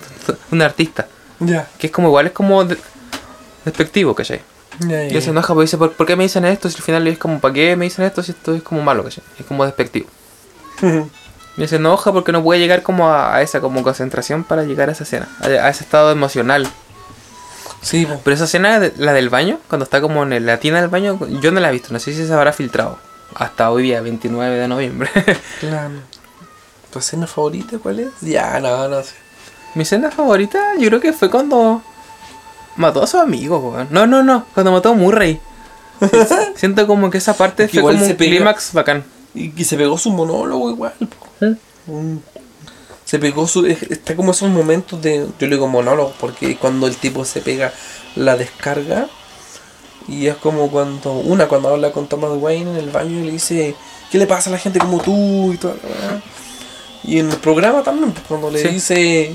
un artista. Ya. Que es como igual, es como de- despectivo, ¿cachai? Ya, Y él se enoja porque dice, ¿por, qué me dicen esto? Si al final es como, ¿para qué me dicen esto si esto es como malo, ¿cachai? Es como despectivo. Y se enoja porque no puede llegar como a, a esa como concentración para llegar a esa escena, a, a ese estado emocional. Sí, po. Pero esa escena, la del baño, cuando está como en la tina del baño, yo no la he visto, no sé si se habrá filtrado. Hasta hoy día, 29 de noviembre. (laughs) Claro. ¿Tu escena favorita cuál es? Ya, no, no sé. Mi escena favorita, yo creo que fue cuando mató a su amigo, weón. No, no, no, cuando mató a Murray. (laughs) Siento como que esa parte Que fue como un clímax bacán. Y que se pegó su monólogo igual. Mm. Se pegó su. es- Está como esos momentos de. Yo le digo monólogo, porque cuando el tipo se pega la descarga. Y es como cuando. Una, cuando habla con Thomas Wayne en el baño y le dice. ¿Qué le pasa a la gente como tú? Y weá. Y en el programa también, pues, cuando le Sí. dice.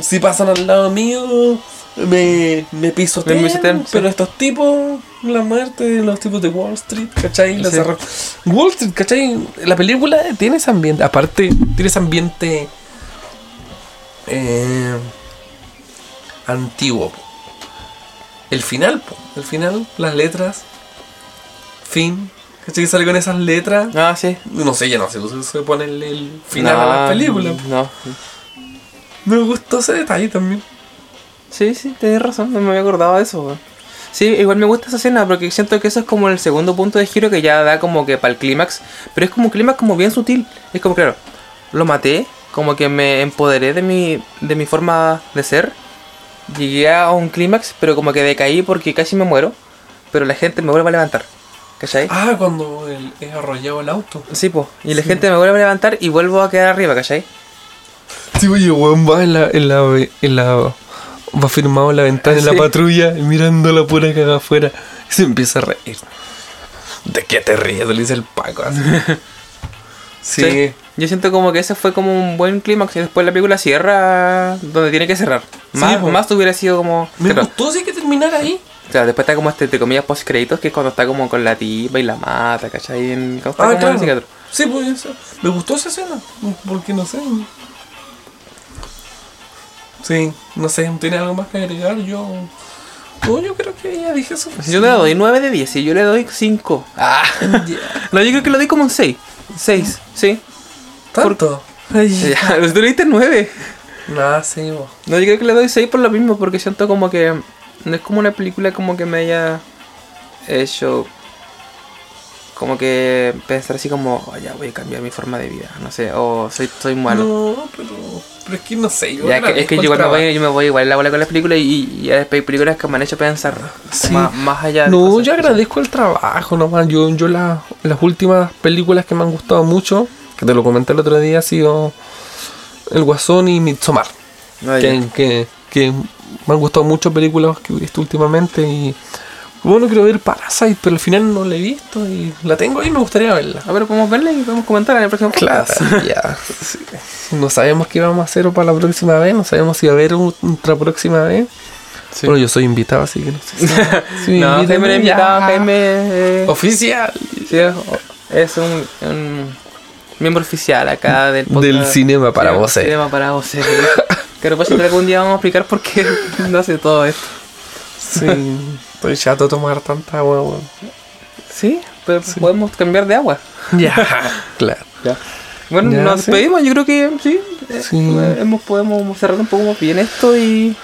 Si pasan al lado mío. Me, me pisotean, Me pisotean, sí. pero estos tipos, la muerte de los tipos de Wall Street, ¿cachai? Sí. cerró. Wall Street, ¿cachai? La película tiene ese ambiente, aparte, tiene ese ambiente eh, antiguo. po. El final, po. el final, las letras, fin, ¿cachai? Que sale con esas letras. Ah, sí. No sé, ya no sé, se, pone el, el final a la película. No. Me gustó ese detalle también. Sí, sí, tienes razón, no me había acordado de eso. Sí, igual me gusta esa escena porque siento que eso es como el segundo punto de giro que ya da como que para el clímax. Pero es como un clímax como bien sutil. Es como, claro, lo maté, como que me empoderé de mi, de mi forma de ser. Llegué a un clímax, pero como que decaí porque casi me muero. Pero la gente me vuelve a levantar. ¿Cachai? Ah, cuando el, es arrollado el auto. Sí, pues. Y la gente me vuelve a levantar y vuelvo a quedar arriba, ¿cachai? Sí, oye, weón, va en la, en la, en la, va firmado en la ventana en la Sí. patrulla y mirando la pura caga afuera. Y se empieza a reír. ¿De qué te ríes? Le dice el Paco así. (laughs) Sí. Yo siento como que ese fue como un buen clímax y después la película cierra donde tiene que cerrar. Más, po. más hubiera sido como... Me claro, gustó sí que terminar ahí. o sea, después está como este, entre comillas, post créditos, que es cuando está como con la tipa y la mata, ¿cachai? En, Ah, claro. Sí, pues eso. Me gustó esa escena. Porque no sé. Sí, no sé, ¿tiene algo más que agregar? Yo. No, yo creo que ya dije eso. Si yo le doy 9 de 10 y yo le doy 5. Ah. (laughs) (laughs) No, yo creo que le doy como un 6. 6, sí. ¿Tanto? Ya, pero tú le diste 9. Nah, sí, vos. No, yo creo que le doy 6 por lo mismo, porque siento como que no es como una película como que me haya hecho como que pensar así como, "Oh, ya voy a cambiar mi forma de vida, no sé, o soy, soy malo. No, pero, pero es que no sé. Yo Ya, que- es que yo, me voy, yo me voy igual la bola con las películas y, y hay películas que me han hecho pensar Sí. más, más allá de No, cosas yo agradezco el trabajo nomás. Yo, yo la- las últimas películas que me han gustado mucho, que te lo comenté el otro día, ha sido El Guasón y Midsommar. Ah, ya. que, que, que me han gustado mucho películas que he visto últimamente y bueno quiero ver Parasite pero al final no la he visto y la tengo y me gustaría verla A ver, podemos verla y podemos comentar en el próximo podcast. (laughs) ya sí. no sabemos qué vamos a hacer para la próxima vez no sabemos si va a haber otra próxima vez Sí. Bueno, yo soy invitado, así que no sé. si- (laughs) me no, Jaime era invitado. Jaime eh, Oficial. sí, es- es un, un miembro oficial acá del podcast. Del cinema para Sí, voces. Cinema para voces. que después algún día vamos a explicar por qué (laughs) no hace todo esto. Sí. Estoy chato de tomar tanta agua, weón. Sí, pero podemos cambiar de agua. (laughs) Ya. (laughs) claro. Bueno, Ya, nos sí. despedimos, yo creo que sí. eh, Sí. eh, hemos, podemos cerrar un poco más bien esto y.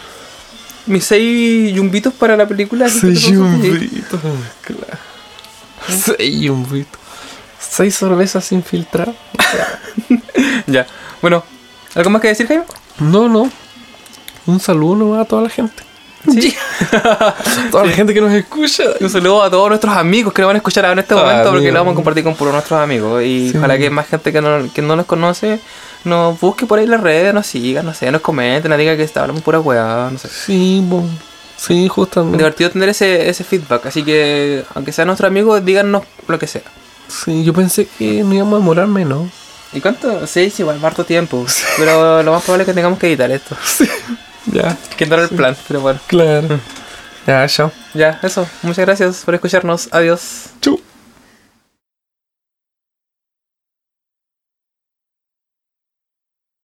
Mis seis yumbitos para la película. Seis yumbitos. Claro. Seis yumbitos. Seis cervezas sin filtrar. (laughs) Ya. Bueno, ¿algo más que decir, Jaime? No, no. Un saludo nomás a toda la gente. Sí. (laughs) Toda la gente que nos escucha. Un saludo a todos nuestros amigos que nos van a escuchar ahora en este Ah, momento porque amigo. lo vamos a compartir con puros nuestros amigos. Y Sí. ojalá que más gente que no, que no nos conoce nos busque por ahí en las redes, nos siga, no sé, nos comenten, nos diga que está hablando pura weá, no sé. Sí, bo. Sí, justamente. divertido tener ese, ese feedback, así que aunque sean nuestros amigos, díganos lo que sea. Sí, yo pensé que no íbamos a demorar menos. ¿Y cuánto? Seis, igual, harto tiempo. (laughs) Pero lo más probable es que tengamos que editar esto. Ya, Que no era el plan, pero bueno. claro. Ya, chao. Ya, eso. Muchas gracias por escucharnos. Adiós. Chau.